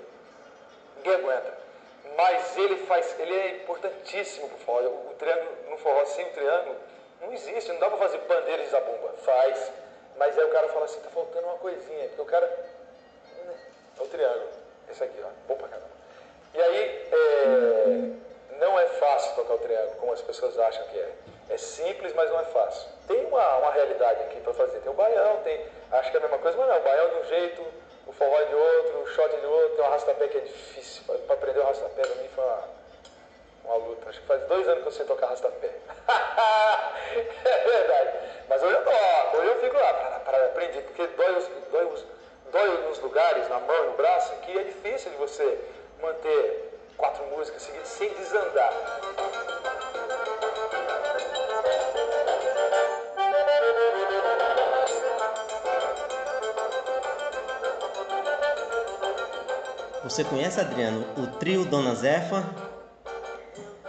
Ninguém aguenta. Mas ele faz, ele é importantíssimo pro forró. O triângulo, no forró sem o triângulo, não existe, não dá pra fazer pandeiro de zabumba. Faz. Mas aí o cara fala assim, tá faltando uma coisinha, porque o cara. né, É o triângulo. Esse aqui, ó. Bom pra caramba. E aí, é, não é fácil tocar o triângulo, como as pessoas acham que é. É simples, mas não é fácil. Tem uma, uma realidade aqui para fazer. Tem o baião, tem. Acho que é a mesma coisa, mas não. O baião de um jeito, o forró de outro, o shot de outro, o arrastapé que é difícil. Para aprender o arrastapé, para mim foi uma, uma luta. Acho que faz dois anos que eu sei tocar arrastapé. é verdade. Mas hoje eu toco, hoje eu fico lá, para, para, aprendi, porque dói, os, dói, os, dói nos lugares, na mão, no braço, que é difícil de você manter quatro músicas seguidas sem desandar. Você conhece, Adriano, o trio Dona Zefa?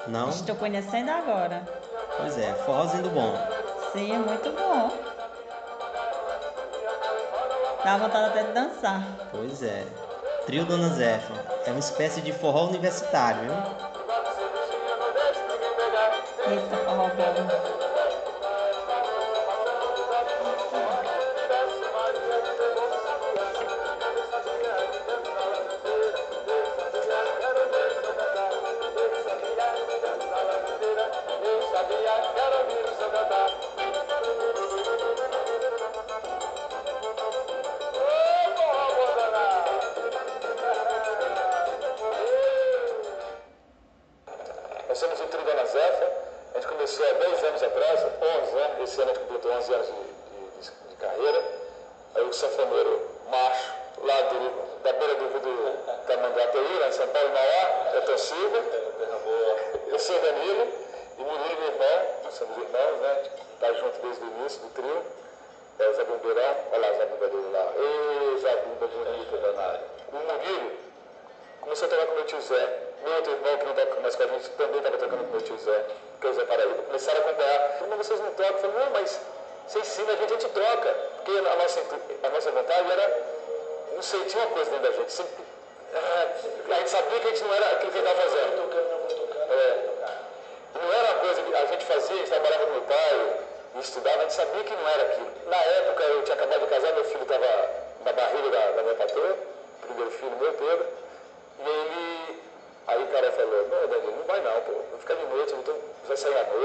Não? Estou conhecendo agora. Pois é, forrozinho do bom. Sim, é muito bom. Dá vontade até de dançar. Pois é. Trio Dona Zefa. É uma espécie de forró universitário, viu? Eita, forró bom.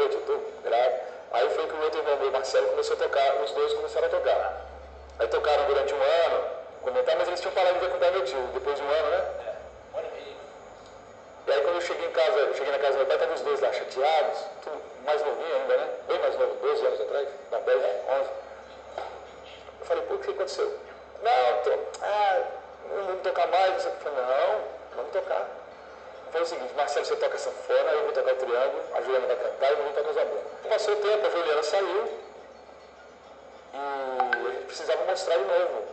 Noite, eu tô grave. Aí foi que o outro irmão meu, Marcelo, começou a tocar, os dois começaram a tocar. Aí tocaram durante um ano, comentar, mas eles tinham parado de acompanhar meu tio, depois de um ano, né? E aí quando eu cheguei em casa, eu cheguei na casa do meu pai, estavam os dois lá chateados, tudo mais novinho ainda, né? Bem mais novo, 12 anos atrás, não, 10, 11. Eu falei, pô, o que aconteceu? Não, tô, ah, não vamos tocar mais. Eu falei, não, vamos tocar. Foi o seguinte, Marcelo, você toca sanfona, eu vou tocar o triângulo, a Juliana vai cantar e eu vou tocar os abusos. Passou o tempo, a Juliana saiu e a gente precisava mostrar de novo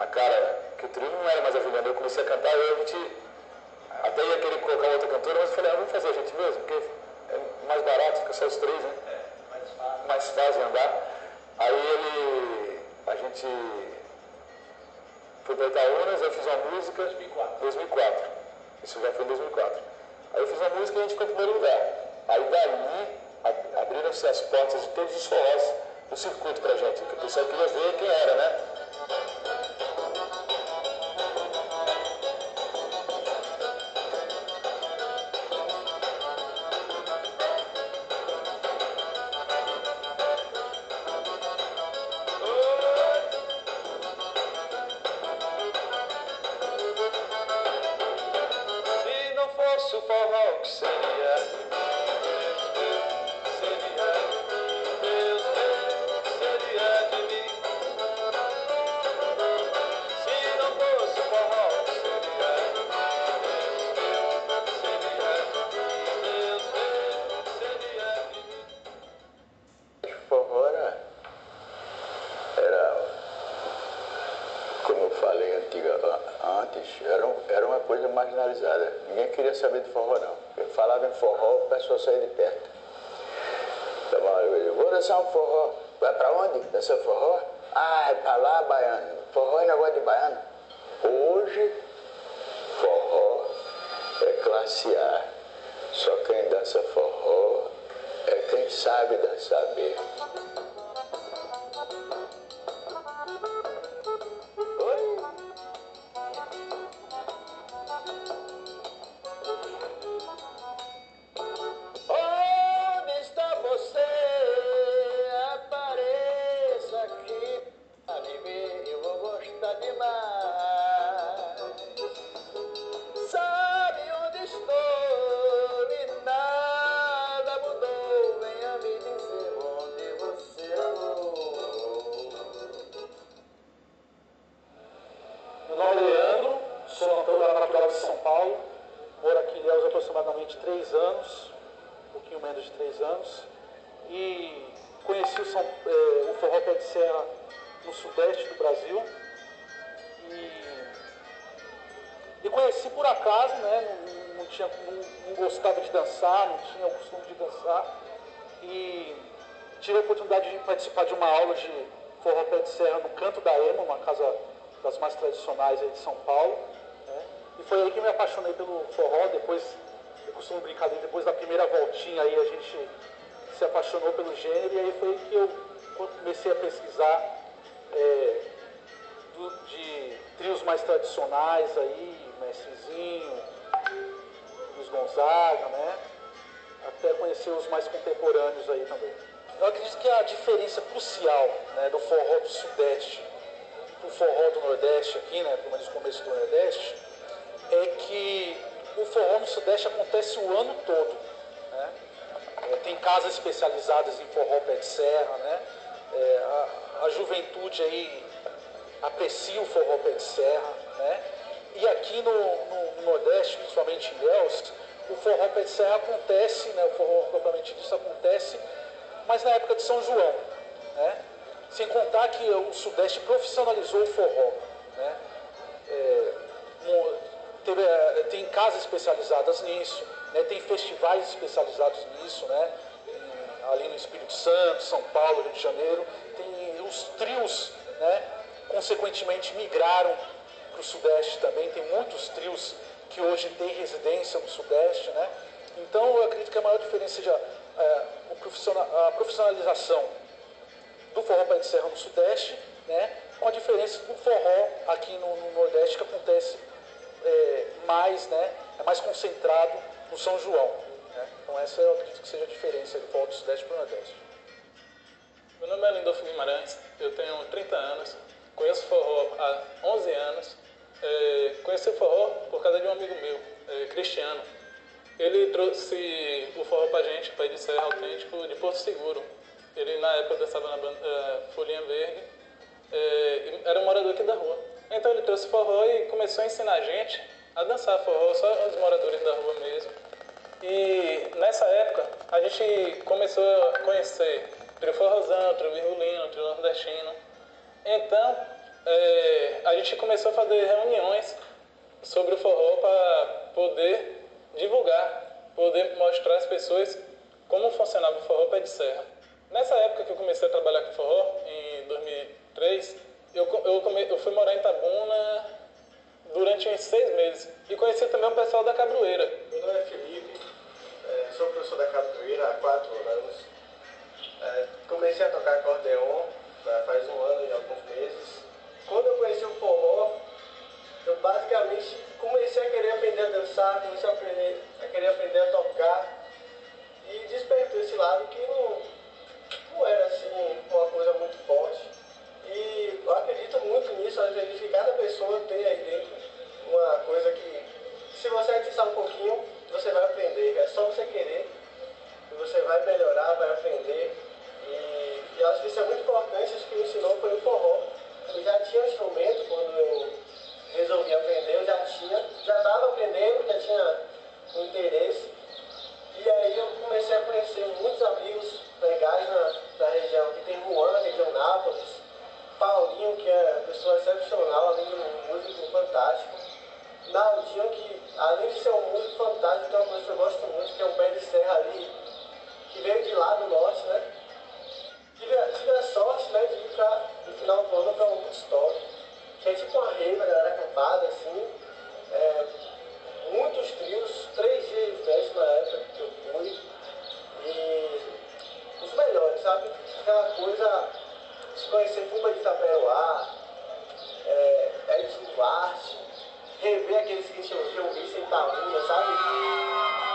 a cara, que o trio não era mais a Juliana. Eu comecei a cantar e a gente até ia querer colocar outra cantora, mas eu falei, ah, vamos fazer a gente mesmo, porque é mais barato, fica só os três, né? É, mais fácil. Mais fácil andar. Aí ele, a gente foi para Itaúnas, eu fiz uma música. 2004. 2004. Isso já foi em 2004. Aí eu fiz uma música e a gente ficou em primeiro lugar. Aí dali abriram-se as portas de todos os forrós do circuito pra gente, que o pessoal queria ver quem era, né? Participar de uma aula de forró pé de serra no Canto da Ema, uma casa das mais tradicionais aí de São Paulo. né? E foi aí que me apaixonei pelo forró. Depois, eu costumo brincar depois da primeira voltinha aí a gente se apaixonou pelo gênero e aí foi que eu comecei a pesquisar é, do- de trios mais tradicionais aí, Mestrezinho, Luiz Gonzaga, né? Até conhecer os mais contemporâneos aí também. Eu acredito que a diferença crucial né, do forró do Sudeste para o forró do Nordeste aqui, né, pelo menos no começo do Nordeste, é que o forró no Sudeste acontece o ano todo. Né? É, tem casas especializadas em forró pé de serra, né? É, a, a juventude aí aprecia o forró pé de serra, né? E aqui no, no- no Nordeste, principalmente em Ilhéus, o forró pé de serra acontece, né? O forró propriamente disso acontece, mas na época de São João, né? Sem contar que o Sudeste profissionalizou o forró, né? É, teve, eh, tem casas especializadas nisso, né? tem festivais especializados nisso, né? Ali no Espírito Santo, São Paulo, Rio de Janeiro, tem os trios, né? consequentemente migraram para o Sudeste também, tem muitos trios que hoje têm residência no Sudeste, né? Então eu acredito que a maior diferença seja profissional- a profissionalização do forró pé de serra no Sudeste, né? com a diferença do forró aqui no, no Nordeste que acontece é, mais, né? é mais concentrado no São João. Né? Então essa eu acredito que seja a diferença do forró do Sudeste para o Nordeste. Meu nome é Lindolfo Guimarães, eu tenho 30 anos, conheço forró há 11 anos. É, conheci forró por causa de um amigo meu, é, Cristiano. Ele trouxe o forró pra gente, pai de Serra Autêntico, de Porto Seguro. Ele na época dançava na banda é, Folhinha Verde, é, era um morador aqui da rua. Então ele trouxe forró e começou a ensinar a gente a dançar forró, só os moradores da rua mesmo. E nessa época a gente começou a conhecer trio forrozão, trio virgulino, trio nordestino. Então, é, a gente começou a fazer reuniões sobre o forró para poder divulgar, poder mostrar às pessoas como funcionava o forró pé de serra. Nessa época que eu comecei a trabalhar com forró, em 2003, eu, eu, come, eu fui morar em Tabuna durante uns seis meses e conheci também o pessoal da Cabroeira. Meu nome é Felipe, é, sou professor da Cabroeira há quatro anos. É, comecei a tocar acordeon faz um ano e alguns meses. Quando eu conheci o forró, eu basicamente comecei a querer aprender a dançar, comecei a, aprender, a querer aprender a tocar e despertou esse lado que não, não era assim uma coisa muito forte. E eu acredito muito nisso, eu acredito que cada pessoa tem aí dentro uma coisa que, se você atiçar um pouquinho, você vai aprender. É só você querer, você vai melhorar, vai aprender. E, e eu acho que isso é muito importante, isso que me ensinou foi o forró. Eu já tinha um instrumento quando eu resolvi aprender, eu já tinha, já estava aprendendo, já tinha um interesse. E aí eu comecei a conhecer muitos amigos legais na, na região, que tem Juan, região Nápoles, Paulinho, que é pessoa excepcional, além de um músico fantástico. Naldinho, que além de ser um músico fantástico, tem uma coisa que eu gosto muito, que é um pé de serra ali, que veio de lá do norte, né? Tive, tive a sorte né, de ir pra, no final do ano para um Woodstock, que é tipo uma rave, a galera acampada, assim. É, muitos trios, três dias de festa na época que eu fui. E os melhores, sabe? Aquela coisa, se conhecer Pumba de Itaperoá, é, Edson Duarte, rever aqueles que eu vi sem Itaúna, sabe?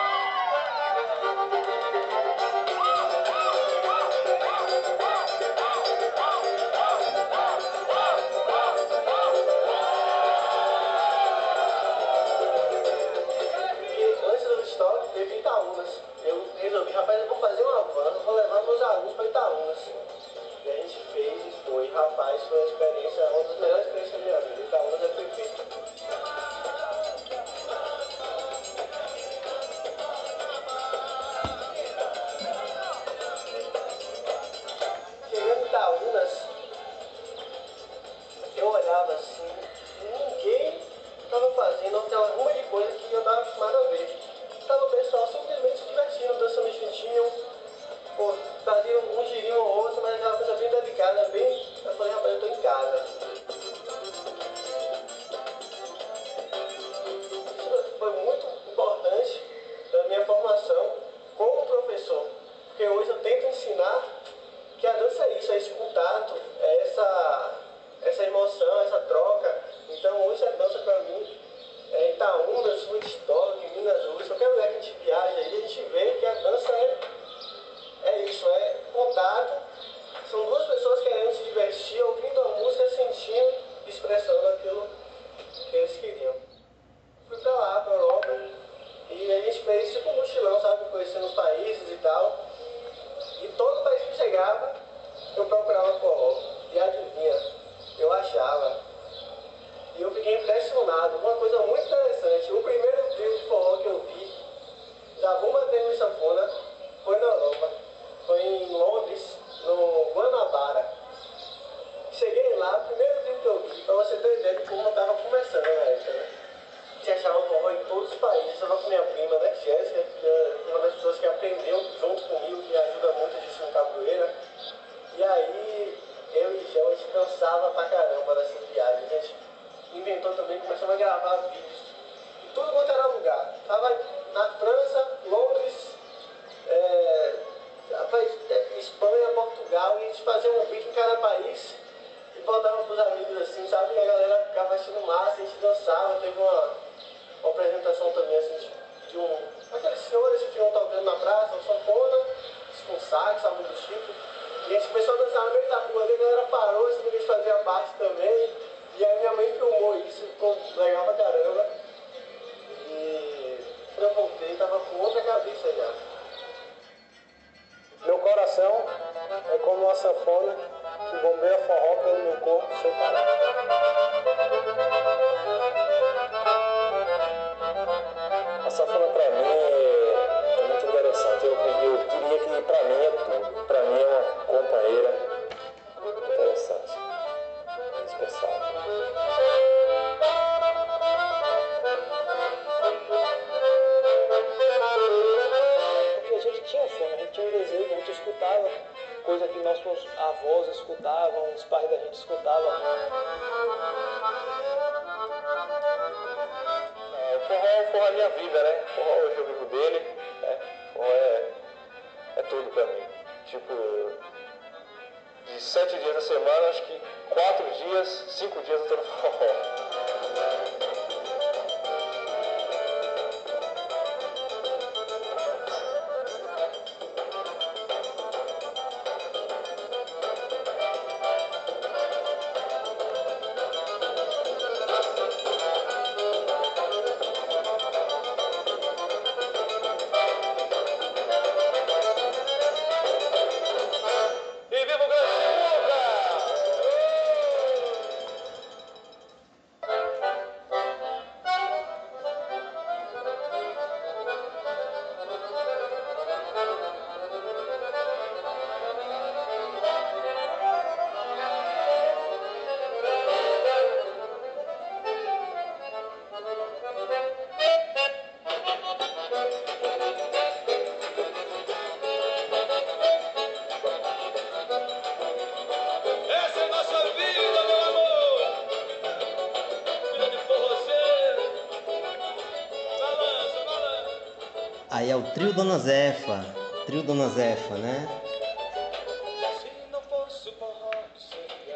Trio Dona Zefa. Trio Dona Zefa, né?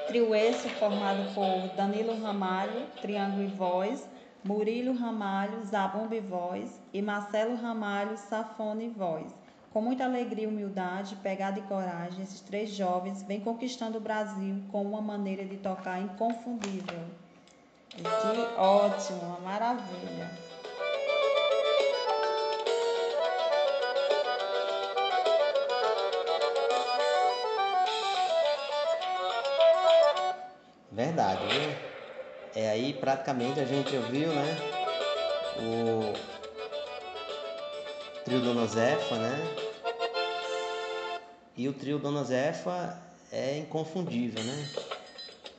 Trio esse formado por Danilo Ramalho, Triângulo e Voz, Murilo Ramalho, Zabumba Voz e Marcelo Ramalho, Safone e Voz. Com muita alegria humildade, pegada e coragem, esses três jovens vêm conquistando o Brasil com uma maneira de tocar inconfundível. Que ótimo, uma maravilha. Verdade, viu? É aí praticamente a gente ouviu, né? O trio Dona Zefa, né? E o trio Dona Zefa é inconfundível, né?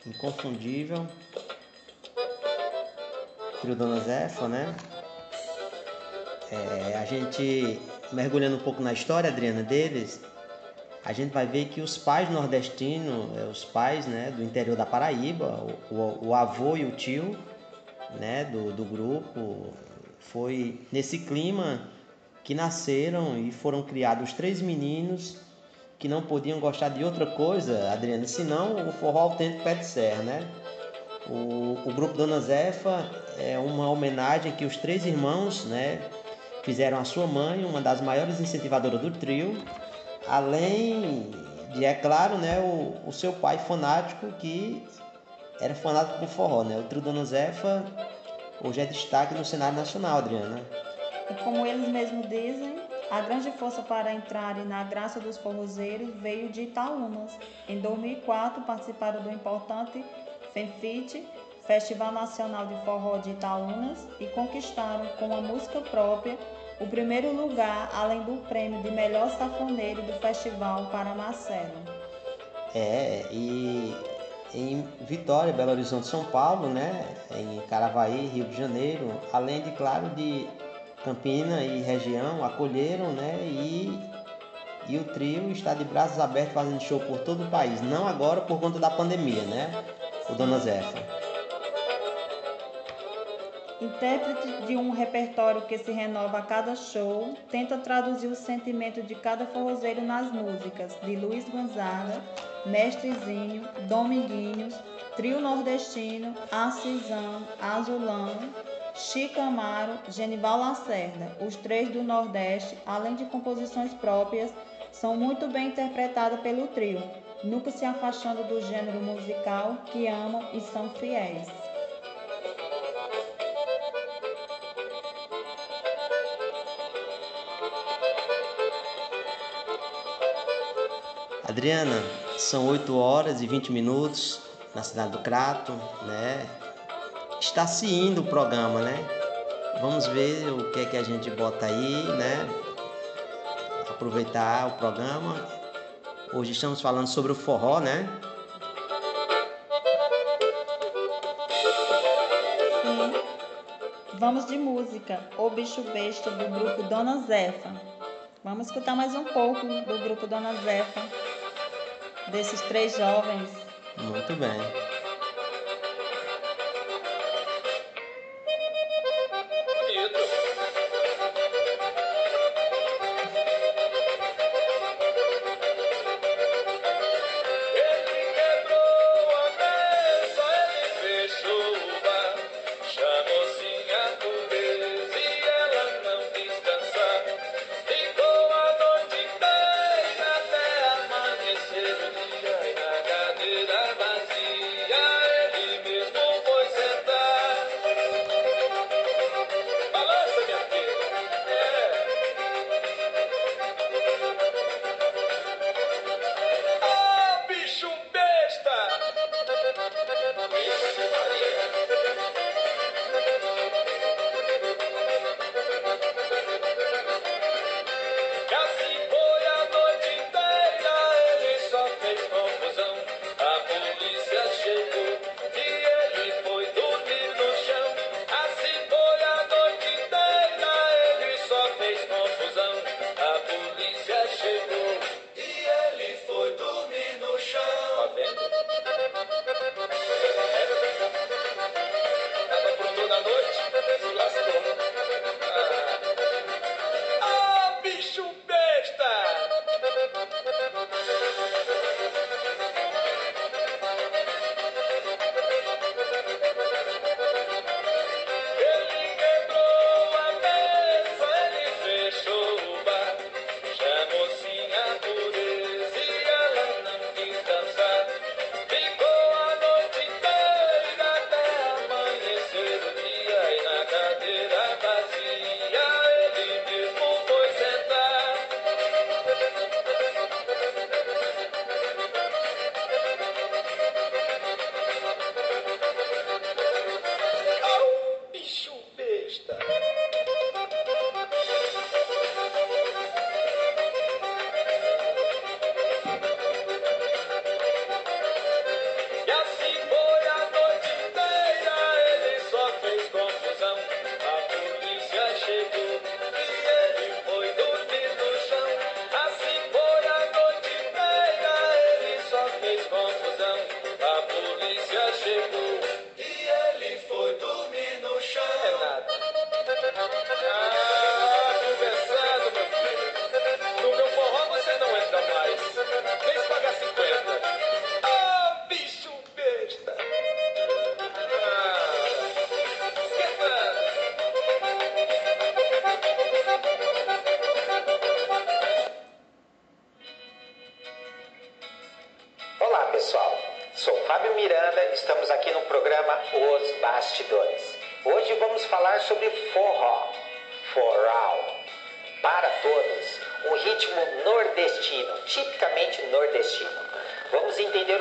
Inconfundível. Trio Dona Zefa, né? É, a gente mergulhando um pouco na história, Adriana, deles, a gente vai ver que os pais nordestinos, é, os pais né, do interior da Paraíba, o, o, avô e o tio né, do, do grupo, foi nesse clima que nasceram e foram criados os três meninos que não podiam gostar de outra coisa, Adriana, senão o forró autêntico pé de serra, né? O, o grupo Dona Zefa é uma homenagem que os três irmãos, né, fizeram à sua mãe, uma das maiores incentivadoras do trio, além de, é claro, né, o, o seu pai fanático que era fanático por forró, né? O trio Dona Zefa hoje é destaque no cenário nacional, Adriana. E como eles mesmos dizem, a grande força para entrarem na graça dos forrozeiros veio de Itaúnas. Em 2004, participaram do importante FENFIT, Festival Nacional de Forró de Itaúnas, e conquistaram com a música própria o primeiro lugar, além do prêmio de melhor safoneiro do festival para Marcelo. É, e em Vitória, Belo Horizonte, São Paulo, né? Em Caravaí, Rio de Janeiro, além de, claro, de Campina e região, acolheram, né? E, e o trio está de braços abertos fazendo show por todo o país. Não agora por conta da pandemia, né? O Dona Zefa. Intérprete de um repertório que se renova a cada show, tenta traduzir o sentimento de cada forrozeiro nas músicas de Luiz Gonzaga, Mestrezinho, Dominguinhos, Trio Nordestino, Acisão, Azulão, Chico Amaro, Genival Lacerda. Os três do Nordeste, além de composições próprias, são muito bem interpretadas pelo trio, nunca se afastando do gênero musical que amam e são fiéis. Adriana, são 8 horas e 20 minutos na cidade do Crato, né? Está se indo o programa, né? Vamos ver o que é que a gente bota aí, né? Aproveitar o programa. Hoje estamos falando sobre o forró, né? Sim. Vamos de música, O Bicho Besta do grupo Dona Zefa. Vamos escutar mais um pouco do grupo Dona Zefa desses três jovens. Muito bem.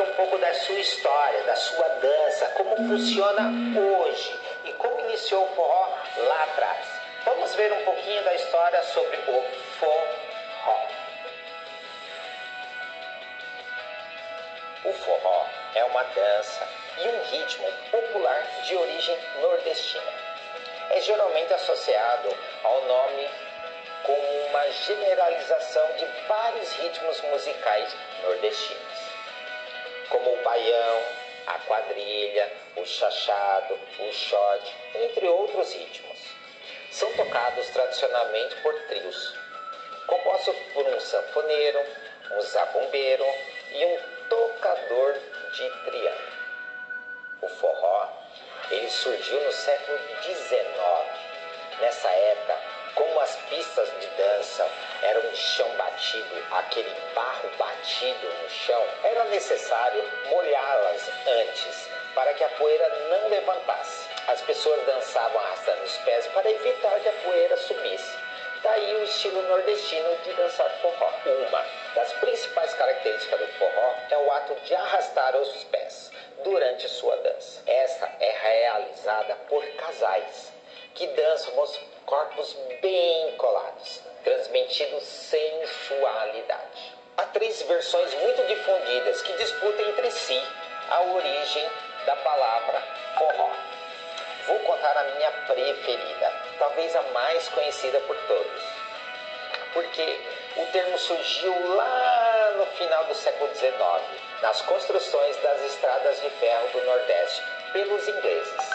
um pouco da sua história, da sua dança, como funciona hoje e como iniciou o forró lá atrás. Vamos ver um pouquinho da história sobre o forró. O forró é uma dança e um ritmo popular de origem nordestina. É geralmente associado ao nome como uma generalização de vários ritmos musicais nordestinos como o baião, a quadrilha, o chachado, o shot, entre outros ritmos. São tocados tradicionalmente por trios, compostos por um sanfoneiro, um zabumbeiro e um tocador de triângulo. O forró ele surgiu no século XIX. Nessa época, como as pistas de dança eram de chão batido, aquele barro batido no chão, era necessário molhá-las antes para que a poeira não levantasse. As pessoas dançavam arrastando os pés para evitar que a poeira subisse. Daí o estilo nordestino de dançar forró. Uma das principais características do forró é o ato de arrastar os pés durante sua dança. Esta é realizada por casais que dançam os corpos bem colados, transmitindo sensualidade. Há três versões muito difundidas que disputam entre si a origem da palavra forró. Vou contar a minha preferida, talvez a mais conhecida por todos, porque o termo surgiu lá no final do século XIX, nas construções das estradas de ferro do Nordeste pelos ingleses.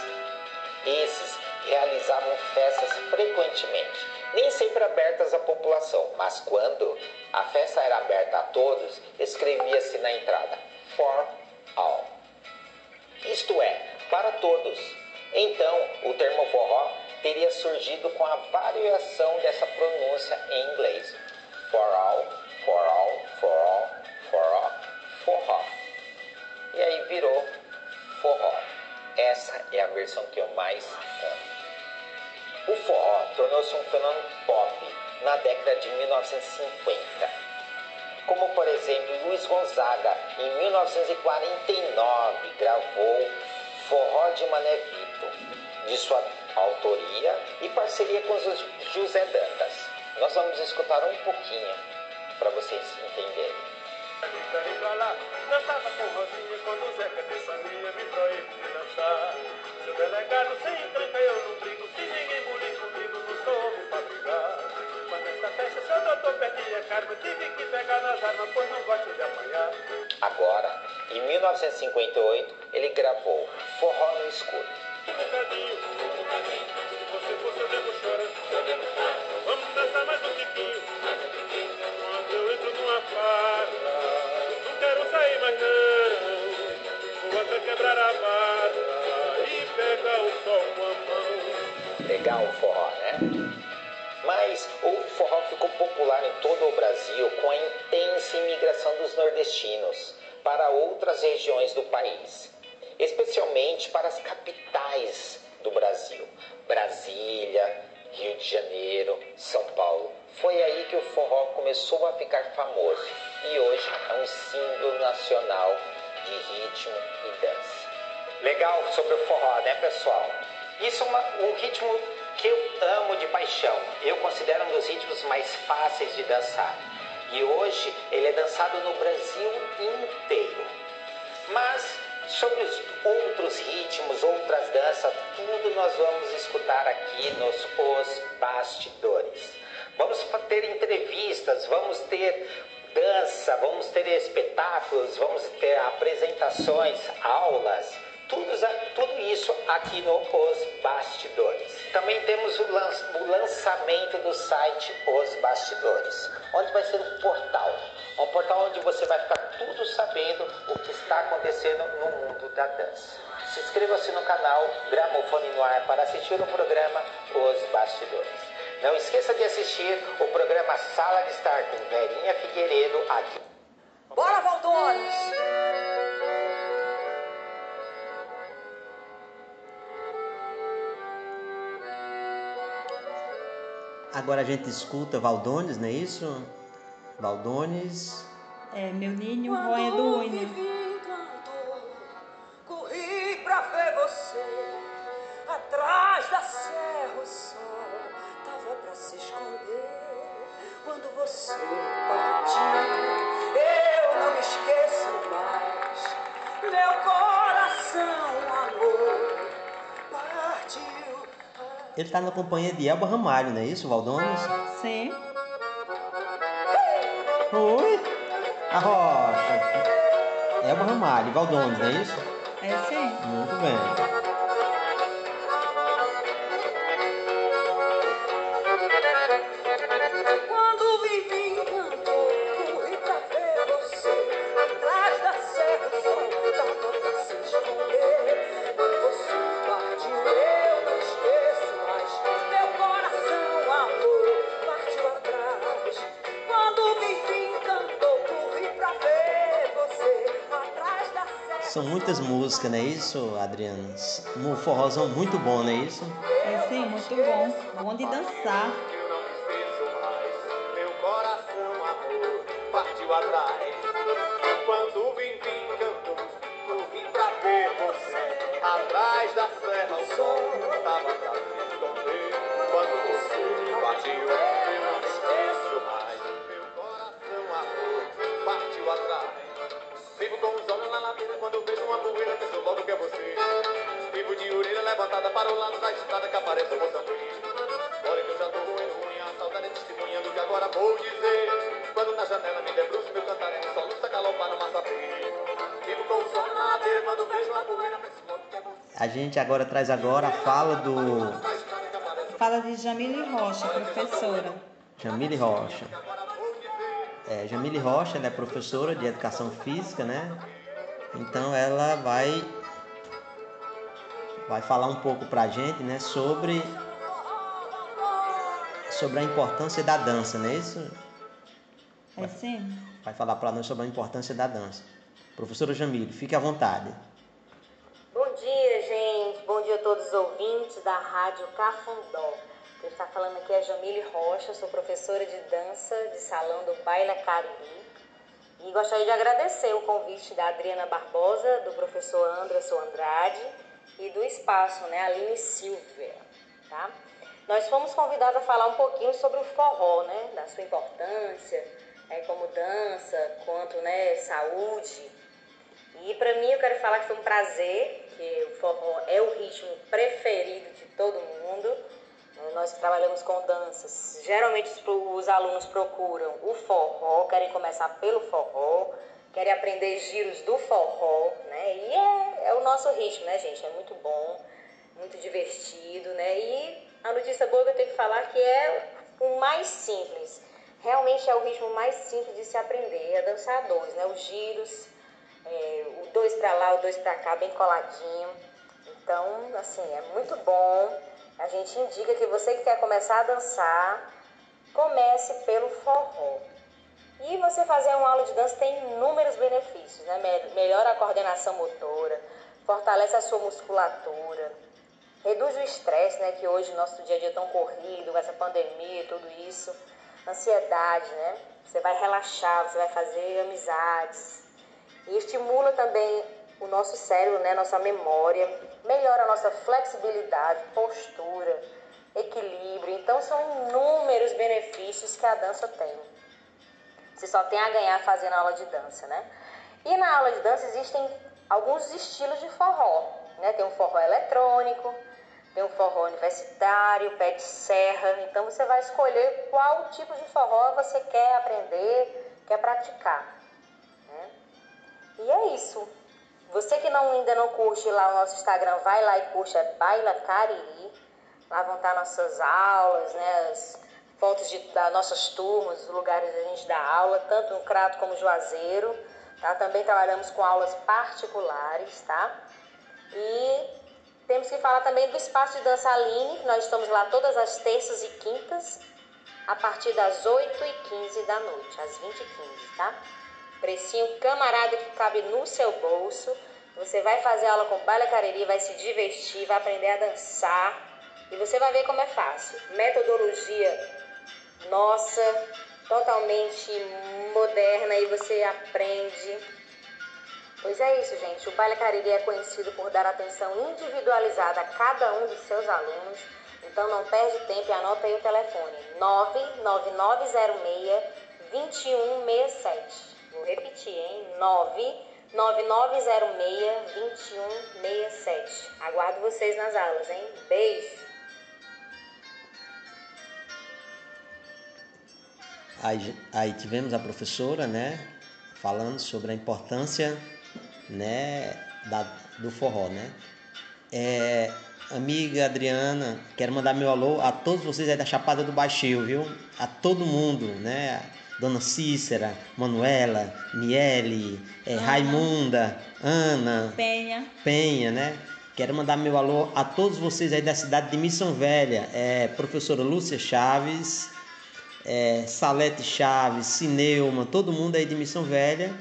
Esses realizavam festas frequentemente, nem sempre abertas à população, mas quando a festa era aberta a todos, escrevia-se na entrada For All. Isto é, para todos. Então, o termo forró teria surgido com a variação dessa pronúncia em inglês. For all, for all, for all, for all, forró. E aí virou forró. Essa é a versão que eu mais amo. O forró tornou-se um fenômeno pop na década de 1950. Como, por exemplo, Luiz Gonzaga, em 1949, gravou Forró de Mané Vito, de sua autoria e parceria com José Dantas. Nós vamos escutar um pouquinho para vocês entenderem. Eu tive que pegar nas armas, pois não gosto de apanhar. Agora, em 1958, ele gravou Forró no Escuro. Bocadinho, bocadinho, se você fosse eu. Vamos dançar mais um tiquinho. Quando eu entro numa farra, não quero sair mais não. Vou até quebrar a barra e pegar o sol com a mão. Legal o forró, né? Mas o forró ficou popular em todo o Brasil com a intensa imigração dos nordestinos para outras regiões do país, especialmente para as capitais do Brasil, Brasília, Rio de Janeiro, São Paulo. Foi aí que o forró começou a ficar famoso e hoje é um símbolo nacional de ritmo e dança. Legal sobre o forró, né, pessoal? Isso é uma, um ritmo eu amo de paixão. Eu considero um dos ritmos mais fáceis de dançar. E hoje ele é dançado no Brasil inteiro. Mas sobre os outros ritmos, outras danças, tudo nós vamos escutar aqui nos Os Bastidores. Vamos ter entrevistas, vamos ter dança, vamos ter espetáculos, vamos ter apresentações, aulas, tudo, tudo isso aqui no Os Bastidores. Também temos o, lan o lançamento do site Os Bastidores, onde vai ser um portal. Um portal onde você vai ficar tudo sabendo o que está acontecendo no mundo da dança. Se inscreva-se no canal Gramofone no Ar para assistir o programa Os Bastidores. Não esqueça de assistir o programa Sala de Estar com Verinha Figueiredo aqui. Bora, Valdones! Agora a gente escuta Valdones, não é isso? Valdones. É, meu ninho roendo unha. Corri pra ver você atrás da serra, o sol tava pra se esconder. Quando você Ele tá na companhia de Elba Ramalho, não é isso, Valdones? Sim. Oi? A Rocha. Elba Ramalho, Valdones, não é isso? É sim. Muito bem. Músicas, não é isso, Adriano? Um forrozão muito bom, não é isso? É sim, muito bom. Bom de dançar. Gente agora traz agora a fala do Fala de Jamile Rocha, professora. Jamile Rocha. É, Jamile Rocha ela é professora de educação física, né? Então ela vai vai falar um pouco pra gente, né, sobre sobre a importância da dança, não é isso? É sim? Vai falar para nós sobre a importância da dança. Professora Jamile, fique à vontade. Bom dia, gente. Bom dia a todos os ouvintes da Rádio Cafundó. Quem está falando aqui é Jamile Rocha, sou professora de dança de salão do Baila Cariri. E gostaria de agradecer o convite da Adriana Barbosa, do professor Anderson Andrade e do espaço, né, Aline Silvia, tá? Nós fomos convidados a falar um pouquinho sobre o forró, né, da sua importância, é, como dança, quanto, né, saúde. E para mim eu quero falar que foi um prazer, que o forró é o ritmo preferido de todo mundo. Né, Nós trabalhamos com danças. Geralmente os alunos procuram o forró, querem começar pelo forró, querem aprender giros do forró, né? E é, é o nosso ritmo, né, gente? É muito bom, muito divertido, né? E a notícia boa que eu tenho que falar que é o mais simples. Realmente é o ritmo mais simples de se aprender, é dançar dois, né? Os giros, é, o dois pra lá, o dois pra cá, bem coladinho. Então, assim, é muito bom. A gente indica que você que quer começar a dançar, comece pelo forró. E você fazer uma aula de dança tem inúmeros benefícios, né? Me- Melhora a coordenação motora, fortalece a sua musculatura, reduz o estresse, né? Que hoje nosso dia a dia é tão corrido, com essa pandemia e tudo isso, ansiedade, né? Você vai relaxar, você vai fazer amizades. E estimula também o nosso cérebro, né? Nossa memória, melhora a nossa flexibilidade, postura, equilíbrio. Então são inúmeros benefícios que a dança tem. Você só tem a ganhar fazendo aula de dança, né? E na aula de dança existem alguns estilos de forró, né? Tem um forró eletrônico, tem um forró universitário, pé de serra. Então você vai escolher qual tipo de forró você quer aprender, quer praticar? E é isso. Você que não, ainda não curte lá o nosso Instagram, vai lá e curte, é Baila Cariri. Lá vão estar nossas aulas, né? As fotos de, das nossas turmas, os lugares onde a gente dá aula, tanto no Crato como Juazeiro. Tá? Também trabalhamos com aulas particulares, tá? E temos que falar também do espaço de dança Aline, nós estamos lá todas as terças e quintas, a partir das 8h15 da noite, às 20h15, tá? Precinho camarada que cabe no seu bolso. Você vai fazer aula com Baila Cariri, vai se divertir, vai aprender a dançar. E você vai ver como é fácil. Metodologia nossa, totalmente moderna e você aprende. Pois é isso, gente. O Baile Cariri é conhecido por dar atenção individualizada a cada um dos seus alunos. Então não perde tempo e anota aí o telefone: 99906 2167. Vou repetir, hein? 99906 2167. Aguardo vocês nas aulas, hein? Beijo! Aí, aí tivemos a professora, né, falando sobre a importância, né, da, do forró, né. É, amiga Adriana, quero mandar meu alô a todos vocês aí da Chapada do Baixio, viu? A todo mundo, né? Dona Cícera, Manuela, Miele, é, Raimunda, Ana, Penha. Penha, né? Quero mandar meu alô a todos vocês aí da cidade de Missão Velha, é, professora Lúcia Chaves, é, Salete Chaves, Cineuma, todo mundo aí de Missão Velha.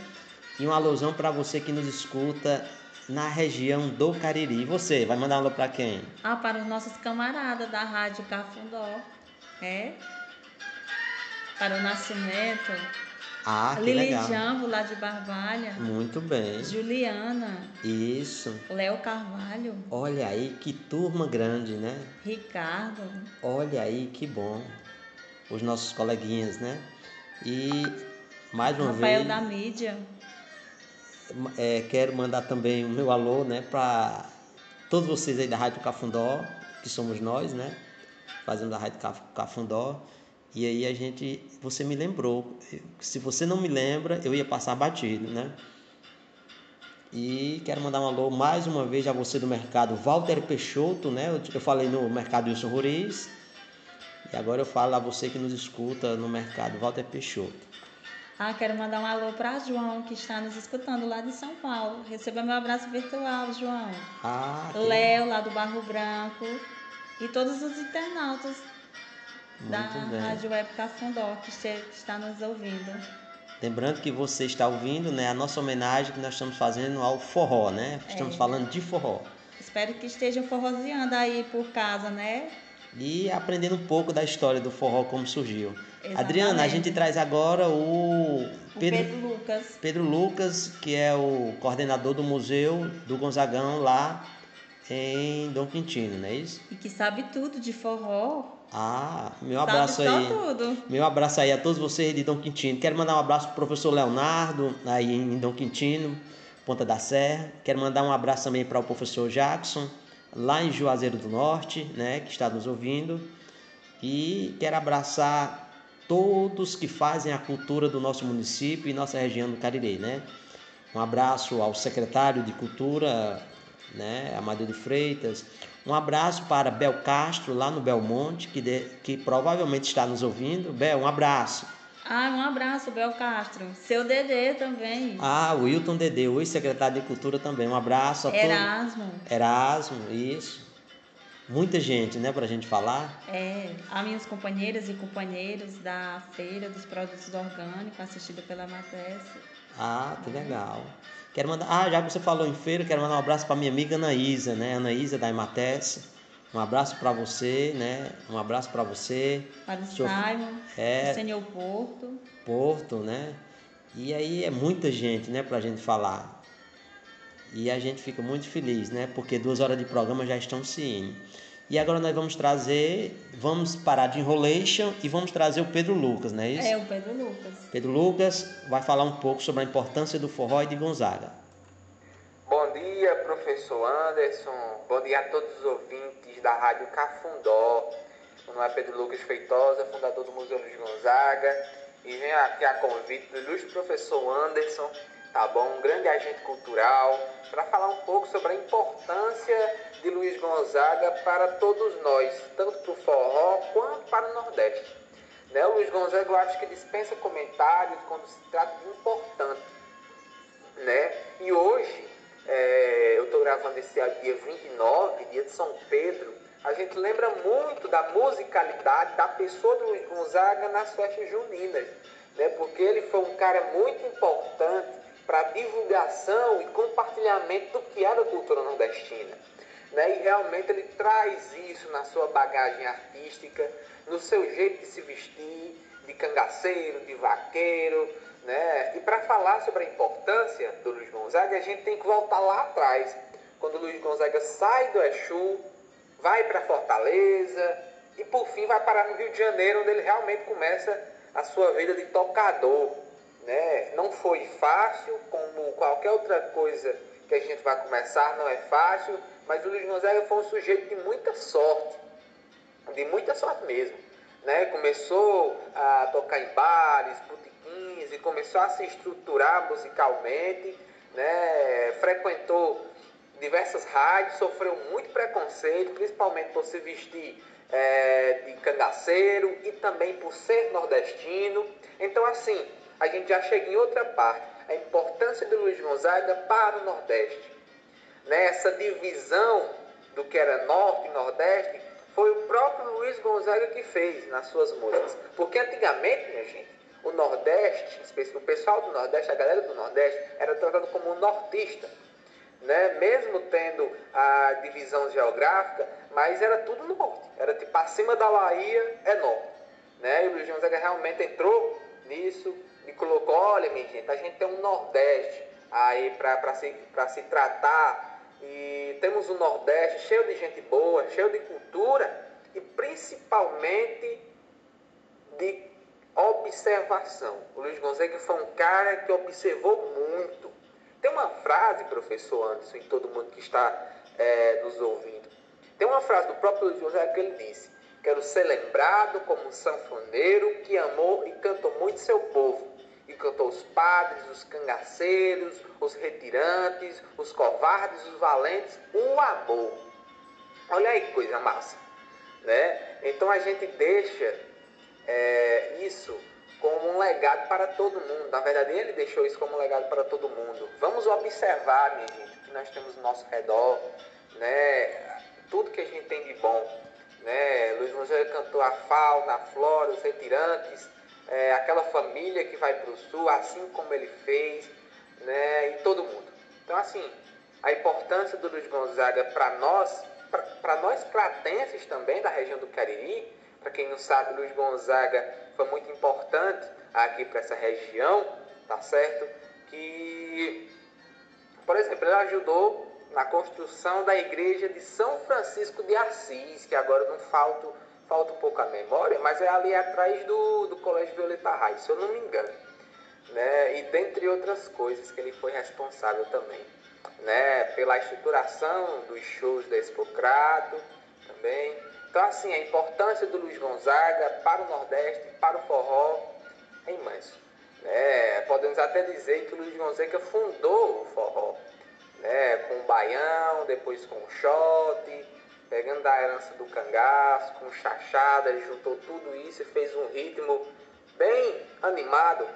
E um alusão para você que nos escuta na região do Cariri. E você, vai mandar um alô para quem? Ah, para os nossos camaradas da Rádio Cafundó. É? Para o Nascimento. Ah, que Lili legal. Jambo, lá de Barbalha. Muito bem. Juliana. Isso. Léo Carvalho. Olha aí que turma grande, né? Ricardo. Olha aí que bom. Os nossos coleguinhas, né? E mais uma Rafael vez. da mídia. É, quero mandar também o meu alô, né, para todos vocês aí da Rádio Cafundó, que somos nós, né? Fazendo a Rádio Caf- Cafundó. E aí a gente, você me lembrou. Se você não me lembra, eu ia passar batido, né? E quero mandar um alô mais uma vez a você do mercado Walter Peixoto, né? Eu, falei no mercado Wilson Ruiz. E agora eu falo a você que nos escuta no mercado Walter Peixoto. Ah, quero mandar um alô para João, que está nos escutando lá de São Paulo. Receba meu abraço virtual, João. Ah, que- Léo, lá do Barro Branco. E todos os internautas da bem. Rádio Web Cafundó, que está nos ouvindo. Lembrando que você está ouvindo, né, a nossa homenagem que nós estamos fazendo ao forró, né? Estamos É. falando de forró. Espero que estejam forroseando aí por casa, né? E aprendendo um pouco da história do forró, como surgiu. Exatamente. Adriana, a gente traz agora o O Pedro, Pedro Lucas. Pedro Lucas, que é o coordenador do Museu do Gonzagão lá em Dom Quintino, não é isso? E que sabe tudo de forró. Ah, meu Sabe abraço só aí. tudo. Meu abraço aí a todos vocês de Dom Quintino. Quero mandar um abraço pro professor Leonardo, aí em Dom Quintino, Ponta da Serra. Quero mandar um abraço também para o professor Jackson, lá em Juazeiro do Norte, né, que está nos ouvindo. E quero abraçar todos que fazem a cultura do nosso município e nossa região do Cariri, né? Um abraço ao secretário de Cultura, né, Amadeu de Freitas. Um abraço para Bel Castro, lá no Belmonte, que, de- que provavelmente está nos ouvindo. Bel, um abraço. Ah, um abraço, Bel Castro. Seu Dedê também. Ah, o Wilton Dedê, o ex-secretário de Cultura também. Um abraço a todos. Erasmo. Erasmo, isso. Muita gente, né, pra gente falar. É, a minhas companheiras e companheiros da Feira dos Produtos Orgânicos, assistida pela Matesse. Ah, que legal. Quero mandar. Ah, já que você falou em feira, quero mandar um abraço para minha amiga Anaísa, né? Anaísa da Imatesse. Um abraço para você, né? Um abraço para você. Para o Seu- Simon, É. o Senhor Porto. Porto, né? E aí é muita gente, né, pra gente falar. E a gente fica muito feliz, né? Porque duas horas de programa já estão se indo. E agora nós vamos trazer, vamos parar de enrolation e vamos trazer o Pedro Lucas, não é isso? É, o Pedro Lucas. Pedro Lucas vai falar um pouco sobre a importância do forró e de Gonzaga. Bom dia, professor Anderson. Bom dia a todos os ouvintes da Rádio Cafundó. Meu nome é Pedro Lucas Feitosa, fundador do Museu Luiz Gonzaga. E venho aqui a convite do ilustre professor Anderson, tá bom? Um grande agente cultural, para falar um pouco sobre a importância de Luiz Gonzaga para todos nós, tanto para o forró quanto para o Nordeste. Né? O Luiz Gonzaga eu acho que dispensa comentários quando se trata de importante né? E hoje, é, eu estou gravando esse dia 29, dia de São Pedro, a gente lembra muito da musicalidade da pessoa do Luiz Gonzaga nas festas juninas, né? Porque ele foi um cara muito importante para divulgação e compartilhamento do que era a cultura nordestina. Né? E realmente ele traz isso na sua bagagem artística, no seu jeito de se vestir, de cangaceiro, de vaqueiro, né? E para falar sobre a importância do Luiz Gonzaga, a gente tem que voltar lá atrás, quando o Luiz Gonzaga sai do Exu, vai para Fortaleza e por fim vai parar no Rio de Janeiro, onde ele realmente começa a sua vida de tocador, né? Não foi fácil, como qualquer outra coisa que a gente vai começar, não é fácil, mas o Luiz Gonzaga foi um sujeito de muita sorte, de muita sorte mesmo. Né? Começou a tocar em bares, botiquins e começou a se estruturar musicalmente, né? frequentou diversas rádios, sofreu muito preconceito, principalmente por se vestir é, de cangaceiro e também por ser nordestino. Então, assim, a gente já chega em outra parte, a importância do Luiz Gonzaga para o Nordeste. Né? Essa divisão do que era Norte e Nordeste foi o próprio Luiz Gonzaga que fez nas suas músicas. Porque antigamente, minha gente, o Nordeste, o pessoal do Nordeste, a galera do Nordeste, era tratado como um nortista. Né? Mesmo tendo a divisão geográfica, mas era tudo norte. Era tipo acima da Bahia é norte. Né? E o Luiz Gonzaga realmente entrou nisso e colocou, olha minha gente, a gente tem um Nordeste aí para se, se tratar e temos um Nordeste cheio de gente boa, cheio de cultura e principalmente de observação. O Luiz Gonzaga foi um cara que observou muito. Tem uma frase, professor Anderson, e todo mundo que está é, nos ouvindo. Tem uma frase do próprio Luiz Gonzaga que ele disse: Quero ser lembrado como um sanfoneiro que amou e cantou muito seu povo. E cantou os padres, os cangaceiros, os retirantes, os covardes, os valentes, o amor. Olha aí que coisa massa. Né? Então a gente deixa é, isso como um legado para todo mundo. Na verdade, ele deixou isso como um legado para todo mundo. Vamos observar, minha gente, o que nós temos ao nosso redor, né? tudo que a gente tem de bom. Né? Luiz Gonzaga cantou a fauna, a flora, os retirantes, é, aquela família que vai para o sul, assim como ele fez, né? e todo mundo. Então, assim, a importância do Luiz Gonzaga para nós, para nós cratenses também, da região do Cariri, para quem não sabe, Luiz Gonzaga foi muito importante aqui para essa região, tá certo? Que, por exemplo, ele ajudou na construção da igreja de São Francisco de Assis, que agora não falta, falta um pouco a memória, mas é ali atrás do, do Colégio Violeta Raiz, se eu não me engano. Né? E dentre outras coisas que ele foi responsável também. Né? Pela estruturação dos shows da Expocrato também. Então, assim, a importância do Luiz Gonzaga para o Nordeste, para o forró, é imenso. Né? Podemos até dizer que o Luiz Gonzaga fundou o forró né, com o baião, depois com o shot, pegando da herança do cangaço, com chachada, ele juntou tudo isso e fez um ritmo bem animado.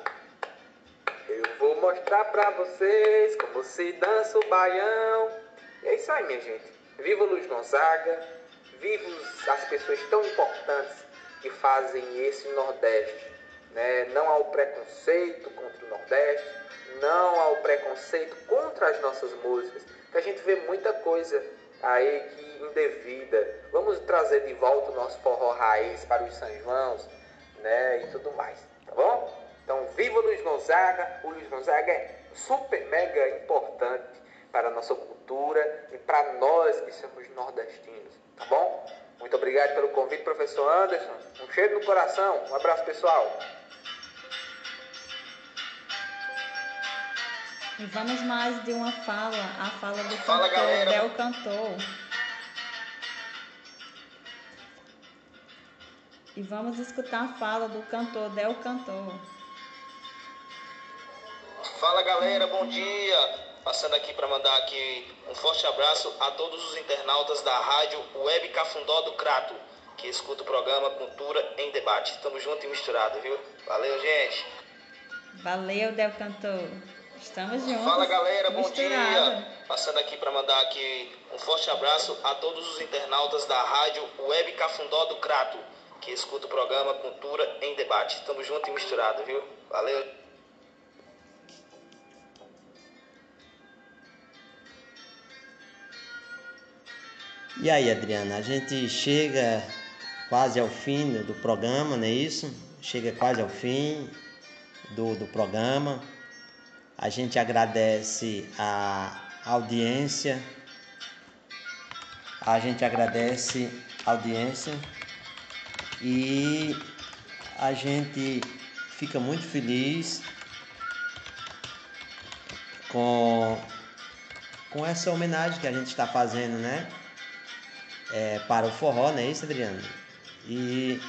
Eu vou mostrar pra vocês como se dança o baião. E é isso aí, minha gente. Viva Luiz Gonzaga, vivos as pessoas tão importantes que fazem esse Nordeste. Né? Não há o preconceito contra o Nordeste, não ao preconceito contra as nossas músicas, que a gente vê muita coisa aí que indevida. Vamos trazer de volta o nosso forró raiz para os São João, né, e tudo mais, tá bom? Então, viva o Luiz Gonzaga! O Luiz Gonzaga é super mega importante para a nossa cultura e para nós que somos nordestinos, tá bom? Muito obrigado pelo convite, professor Anderson. Um cheiro no coração. Um abraço, pessoal. E vamos mais de uma fala, a fala do Fala, cantor, galera. Del Cantor. E vamos escutar a fala do cantor Del Cantor. Fala galera, bom dia! Passando aqui para mandar aqui um forte abraço a todos os internautas da rádio Web Cafundó do Crato, que escuta o programa Cultura em Debate. Tamo junto e misturado, viu? Valeu, gente! Valeu, Del Cantor. Estamos juntos. Fala galera, bom misturado. dia! Passando aqui para mandar aqui um forte abraço a todos os internautas da rádio Web Cafundó do Crato, que escuta o programa Cultura em Debate. Tamo junto e misturado, viu? Valeu! E aí, Adriana, a gente chega quase ao fim do programa, não é isso? Chega quase ao fim do, do programa. A gente agradece a audiência. A gente agradece a audiência e a gente fica muito feliz com, com essa homenagem que a gente está fazendo, né? é, para o forró, não é isso, Adriano? E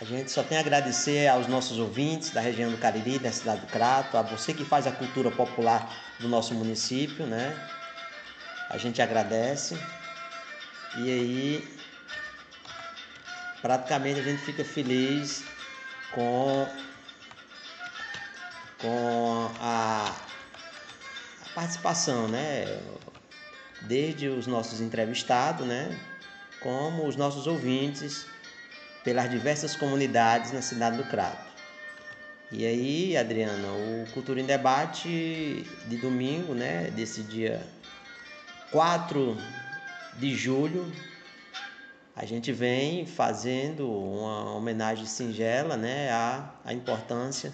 a gente só tem a agradecer aos nossos ouvintes da região do Cariri, da cidade do Crato, a você que faz a cultura popular do nosso município, né? A gente agradece. E aí, praticamente a gente fica feliz com, com a, a participação, né? desde os nossos entrevistados, né, como os nossos ouvintes pelas diversas comunidades na cidade do Crato. E aí, Adriana, o Cultura em Debate de domingo, né, desse dia 4 de julho, a gente vem fazendo uma homenagem singela, né, à, à importância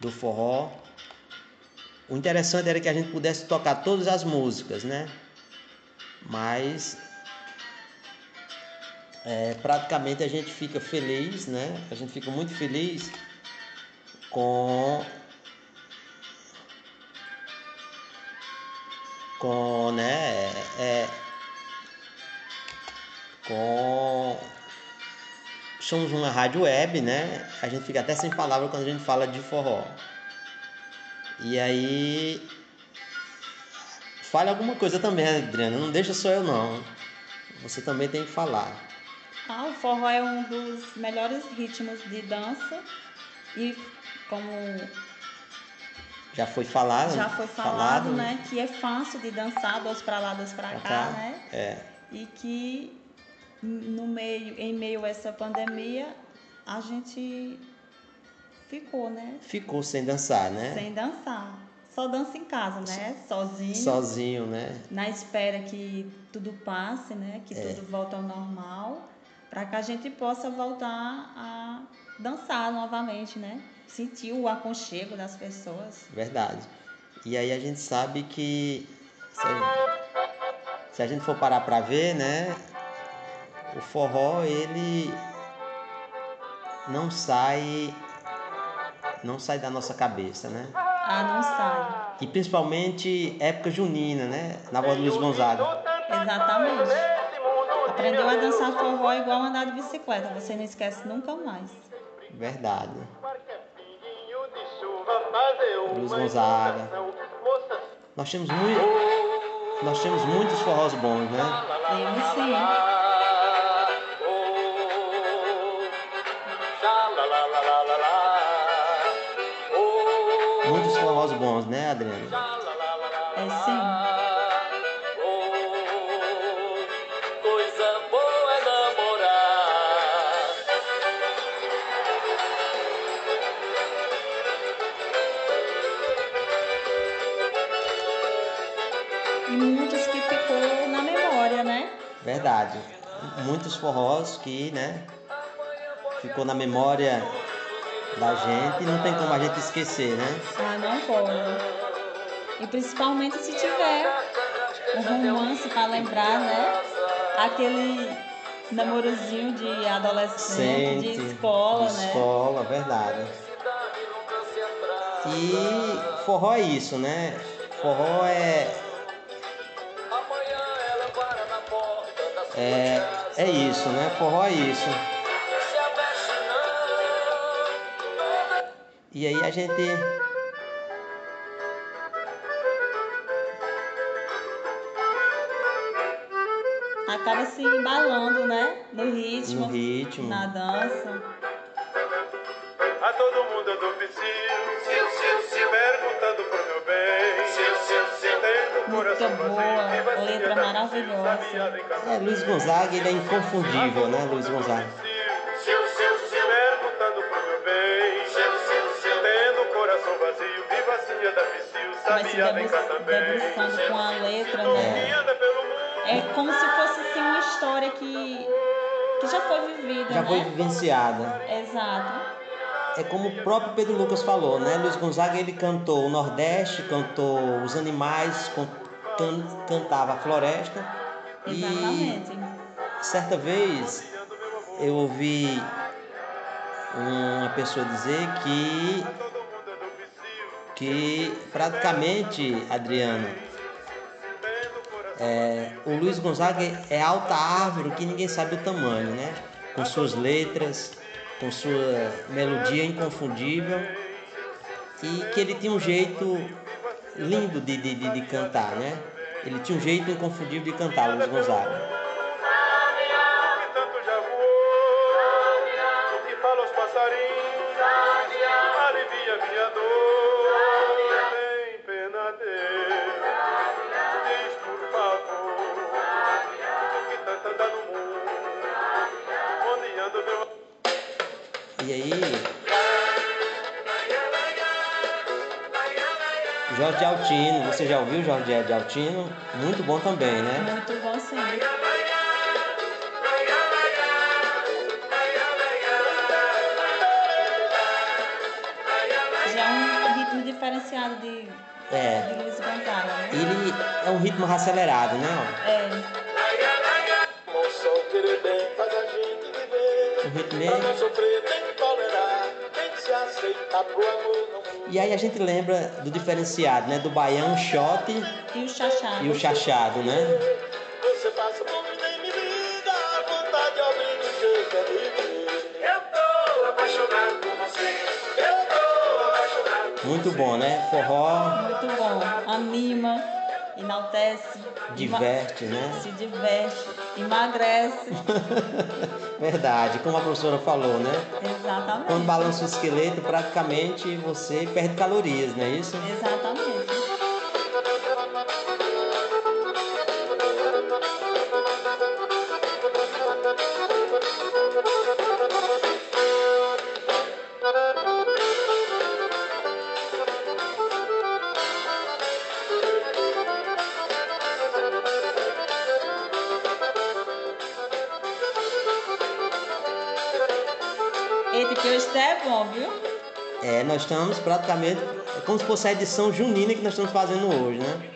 do forró. O interessante era que a gente pudesse tocar todas as músicas, né? mas é, praticamente a gente fica feliz, né? A gente fica muito feliz com com, né, é, com somos uma rádio web, né? A gente fica até sem palavra quando a gente fala de forró. E aí fale alguma coisa também, Adriana, não deixa só eu não. Você também tem que falar. Ah, o forró é um dos melhores ritmos de dança e como Já foi falado? já foi falado, né, que é fácil de dançar dois para lá, dois para Pra cá, cá? né? É. E que no meio, em meio a essa pandemia, a gente ficou, né, Ficou sem dançar, né? sem dançar. Só dança em casa, né? Sozinho. Sozinho, né? Na espera que tudo passe, né? Que É. tudo volte ao normal, para que a gente possa voltar a dançar novamente, né? Sentir o aconchego das pessoas. Verdade. E aí a gente sabe que se a gente, se a gente for parar para ver, né, o forró ele não sai não sai da nossa cabeça, né? Ah, não sai. E principalmente época junina, né? Na voz do Luiz Gonzaga. Exatamente. Aprendeu a dançar forró igual andar de bicicleta. Você não esquece nunca mais. Verdade. Luiz Gonzaga. Nós temos muito nós temos muitos forrós bons, né? Temos sim. Né, Adriana? É sim. Coisa boa é namorar. E muitos que ficou na memória, né? Verdade. Muitos forrós que, né, ficou na memória da gente e não tem como a gente esquecer, né? Ah, não pode. E principalmente se tiver um romance para lembrar, né? Aquele namorozinho de adolescente, de Sente, escola, de né? escola, verdade. E forró é isso, né? Forró é é é isso, né? Forró é isso. E aí a gente Acaba se embalando, né? No ritmo, no ritmo. na dança. A todo mundo eu dou perguntando pro meu bem, sil, sil, sil, tendo o Música boa, letra maravilhosa. É, Luiz Gonzaga, ele é inconfundível, né, Luiz Gonzaga? Se sabia vem cá debru- também. debruçando com a letra, né? É como se fosse assim, uma história que, que já foi vivida, Já né? foi vivenciada. Exato. É como o próprio Pedro Lucas falou, né? Luiz Gonzaga ele cantou o Nordeste, cantou os animais, can- cantava a floresta. E Exatamente. certa vez eu ouvi uma pessoa dizer que que praticamente, Adriano, é, o Luiz Gonzaga é alta árvore que ninguém sabe o tamanho, né? Com suas letras, com sua melodia inconfundível e que ele tinha um jeito lindo de, de, de, de cantar, né? Ele tinha um jeito inconfundível de cantar, Luiz Gonzaga. Jorge de Altino, você já ouviu Jorge de Altino? Muito bom também, né? Muito bom sim. Já é um ritmo diferenciado de, É. de Luiz Gonzaga, né? Ele é um ritmo acelerado, né? É. Um ritmo Pra não meio- sofrer tem que tolerar. Tem que se aceitar. aceitar pro amor não E aí a gente lembra do diferenciado, né? Do baião, shot E o chachado. e o chachado, né? Você passa por mim minha vida, a vontade de abrir do jeito é. Eu tô apaixonado por você, eu tô apaixonado Muito bom, né? Forró Muito bom. Anima, enaltece. diverte, né? Se diverte, emagrece. Verdade, como a professora falou, né? Exatamente. Quando balança o esqueleto, praticamente você perde calorias, não é isso? Exatamente. Estamos praticamente. É como se fosse a edição junina que nós estamos fazendo hoje, né?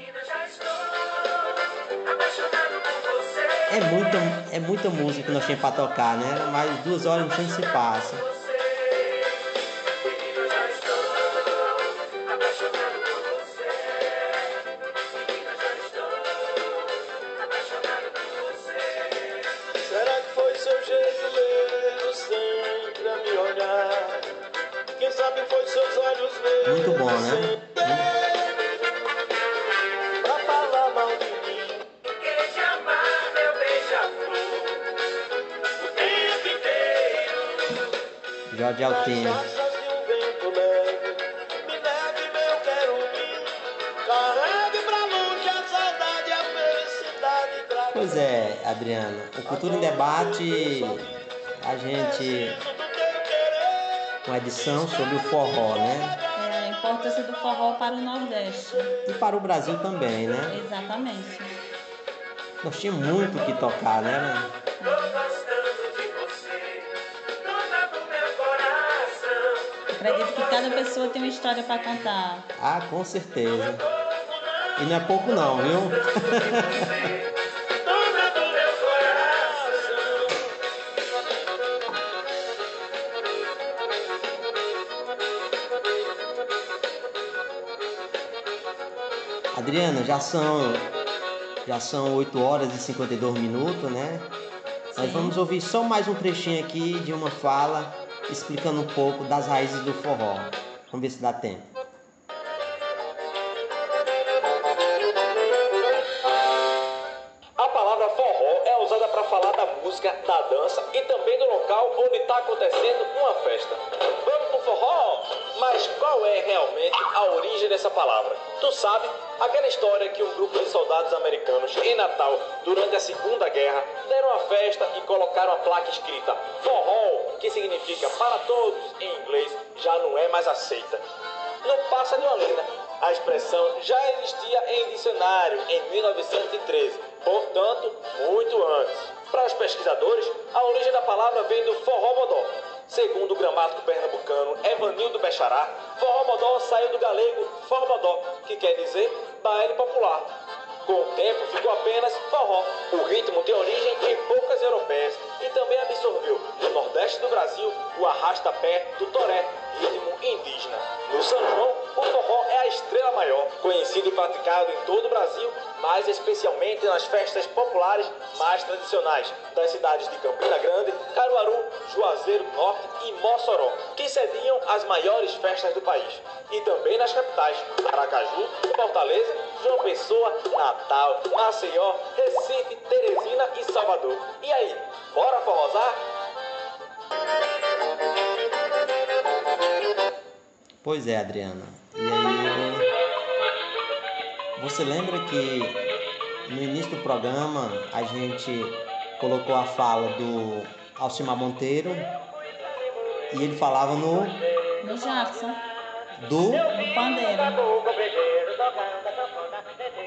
É muita, é muita música que nós tínhamos para tocar, né? Mais duas horas no tempo se passa. Sobre o forró, né? É a importância do forró para o Nordeste. E para o Brasil também, né? Exatamente. Nós tínhamos muito o que tocar, né? Acredito que cada pessoa tem uma história para contar. Ah, com certeza. E não é pouco não, viu? Adriana, já são já são 8 horas e 52 minutos, né? Nós Sim. vamos ouvir só mais um trechinho aqui de uma fala explicando um pouco das raízes do forró. Vamos ver se dá tempo. Natal, durante a Segunda Guerra, deram uma festa e colocaram a placa escrita forró, que significa para todos em inglês, já não é mais aceita. Não passa de uma lenda. A expressão já existia em dicionário em 1913, portanto, muito antes. Para os pesquisadores, a origem da palavra vem do forró-modó. Segundo o gramático pernambucano Evanildo Bechará, forró-modó saiu do galego formodó, que quer dizer baile popular. Com o tempo ficou apenas forró. O ritmo tem origem em poucas europeias e também absorveu no nordeste do Brasil o arrasta-pé do toré, ritmo indígena. No São João, o forró é a estrela maior, conhecido e praticado em todo o Brasil, mas especialmente nas festas populares mais tradicionais das cidades de Campina Grande, Caruaru, Juazeiro Norte e Mossoró, que sediam as maiores festas do país. E também nas capitais, Aracaju, Fortaleza, João Pessoa, Natal, Maceió, Recife, Teresina e Salvador. E aí, bora forrosar? Pois é, Adriana. E aí, você lembra que no início do programa a gente colocou a fala do Alcimar Monteiro e ele falava no No Jackson, do no pandeiro.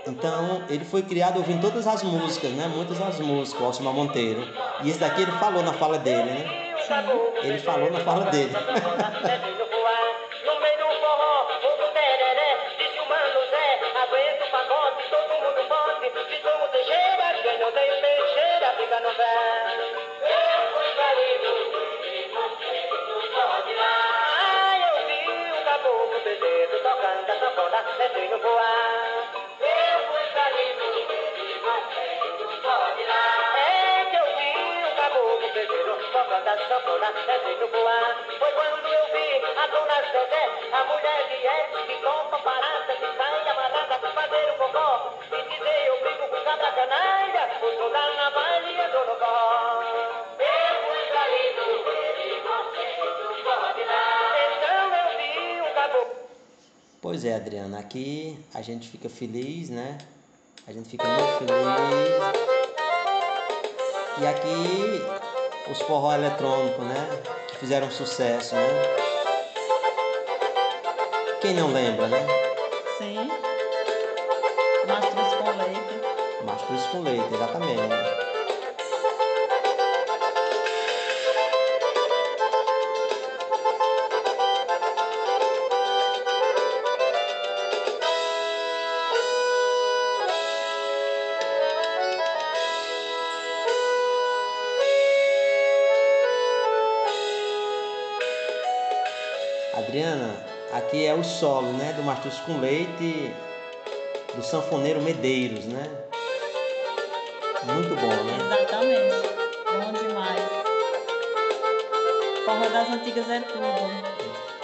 Então, ele foi criado ouvindo todas as músicas, né? Muitas das músicas, o Alcimar Monteiro. E esse daqui ele falou na fala dele, né? Ele falou na fala dele. a gente fica feliz, né? A gente fica muito feliz. E aqui os forró eletrônicos, né? Que fizeram sucesso, né? Quem não lembra, né? Sim. Mastruz com leite. Mastruz com leite, exatamente. Solo, né? Do Mastruz com leite do sanfoneiro Medeiros, né? Muito bom, né? Exatamente. Bom demais. Forró das antigas é tudo.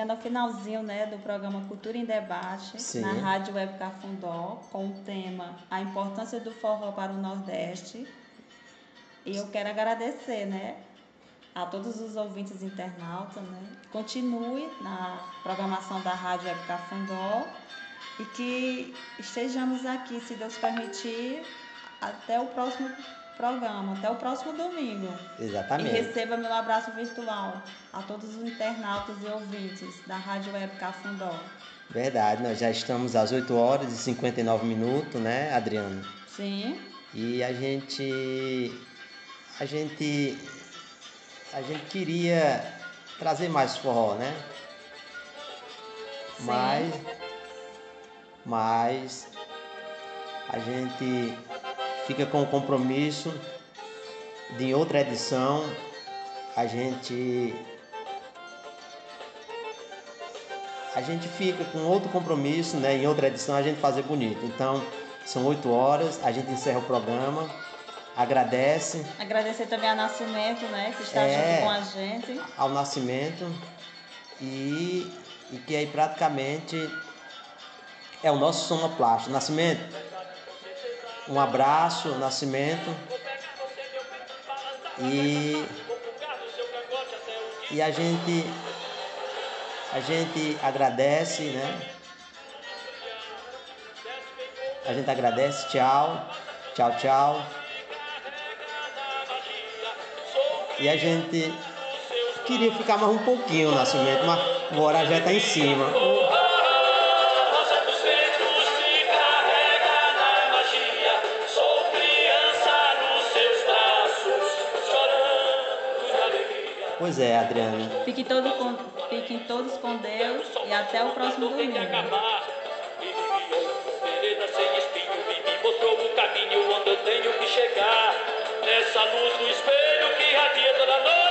Chegando ao finalzinho né, do programa Cultura em Debate, Sim. na Rádio Web Cafundó, com o tema A Importância do Forró para o Nordeste. E eu quero agradecer né, a todos os ouvintes internautas. Né? Continue na programação da Rádio Web Cafundó e que estejamos aqui, se Deus permitir, até o próximo programa, até o próximo domingo. Exatamente. E receba meu abraço virtual a todos os internautas e ouvintes da Rádio Web Cafundó. Verdade, nós já estamos às 8 horas e 59 minutos, né, Adriano? Sim. E a gente a gente a gente queria trazer mais forró, né? Sim. Mas mas a gente fica com o compromisso de em outra edição a gente a gente fica com outro compromisso, né? Em outra edição a gente fazer bonito. Então, são 8 horas, a gente encerra o programa, agradece Agradecer também a Nascimento, né, que está É. junto com a gente. ao nascimento e, e que aí praticamente é o nosso sonoplasta. Nascimento, um abraço, Nascimento. E, e a gente a gente agradece, né? A gente agradece, tchau, tchau, tchau. E a gente queria ficar mais um pouquinho nascimento, mas agora já está em cima. Pois é, Adriana. Fiquem todos com, fiquem todos com Deus e até o próximo domingo. sem espinho e me mostrou o caminho onde eu tenho que chegar. Nessa luz do espelho que radia toda noite,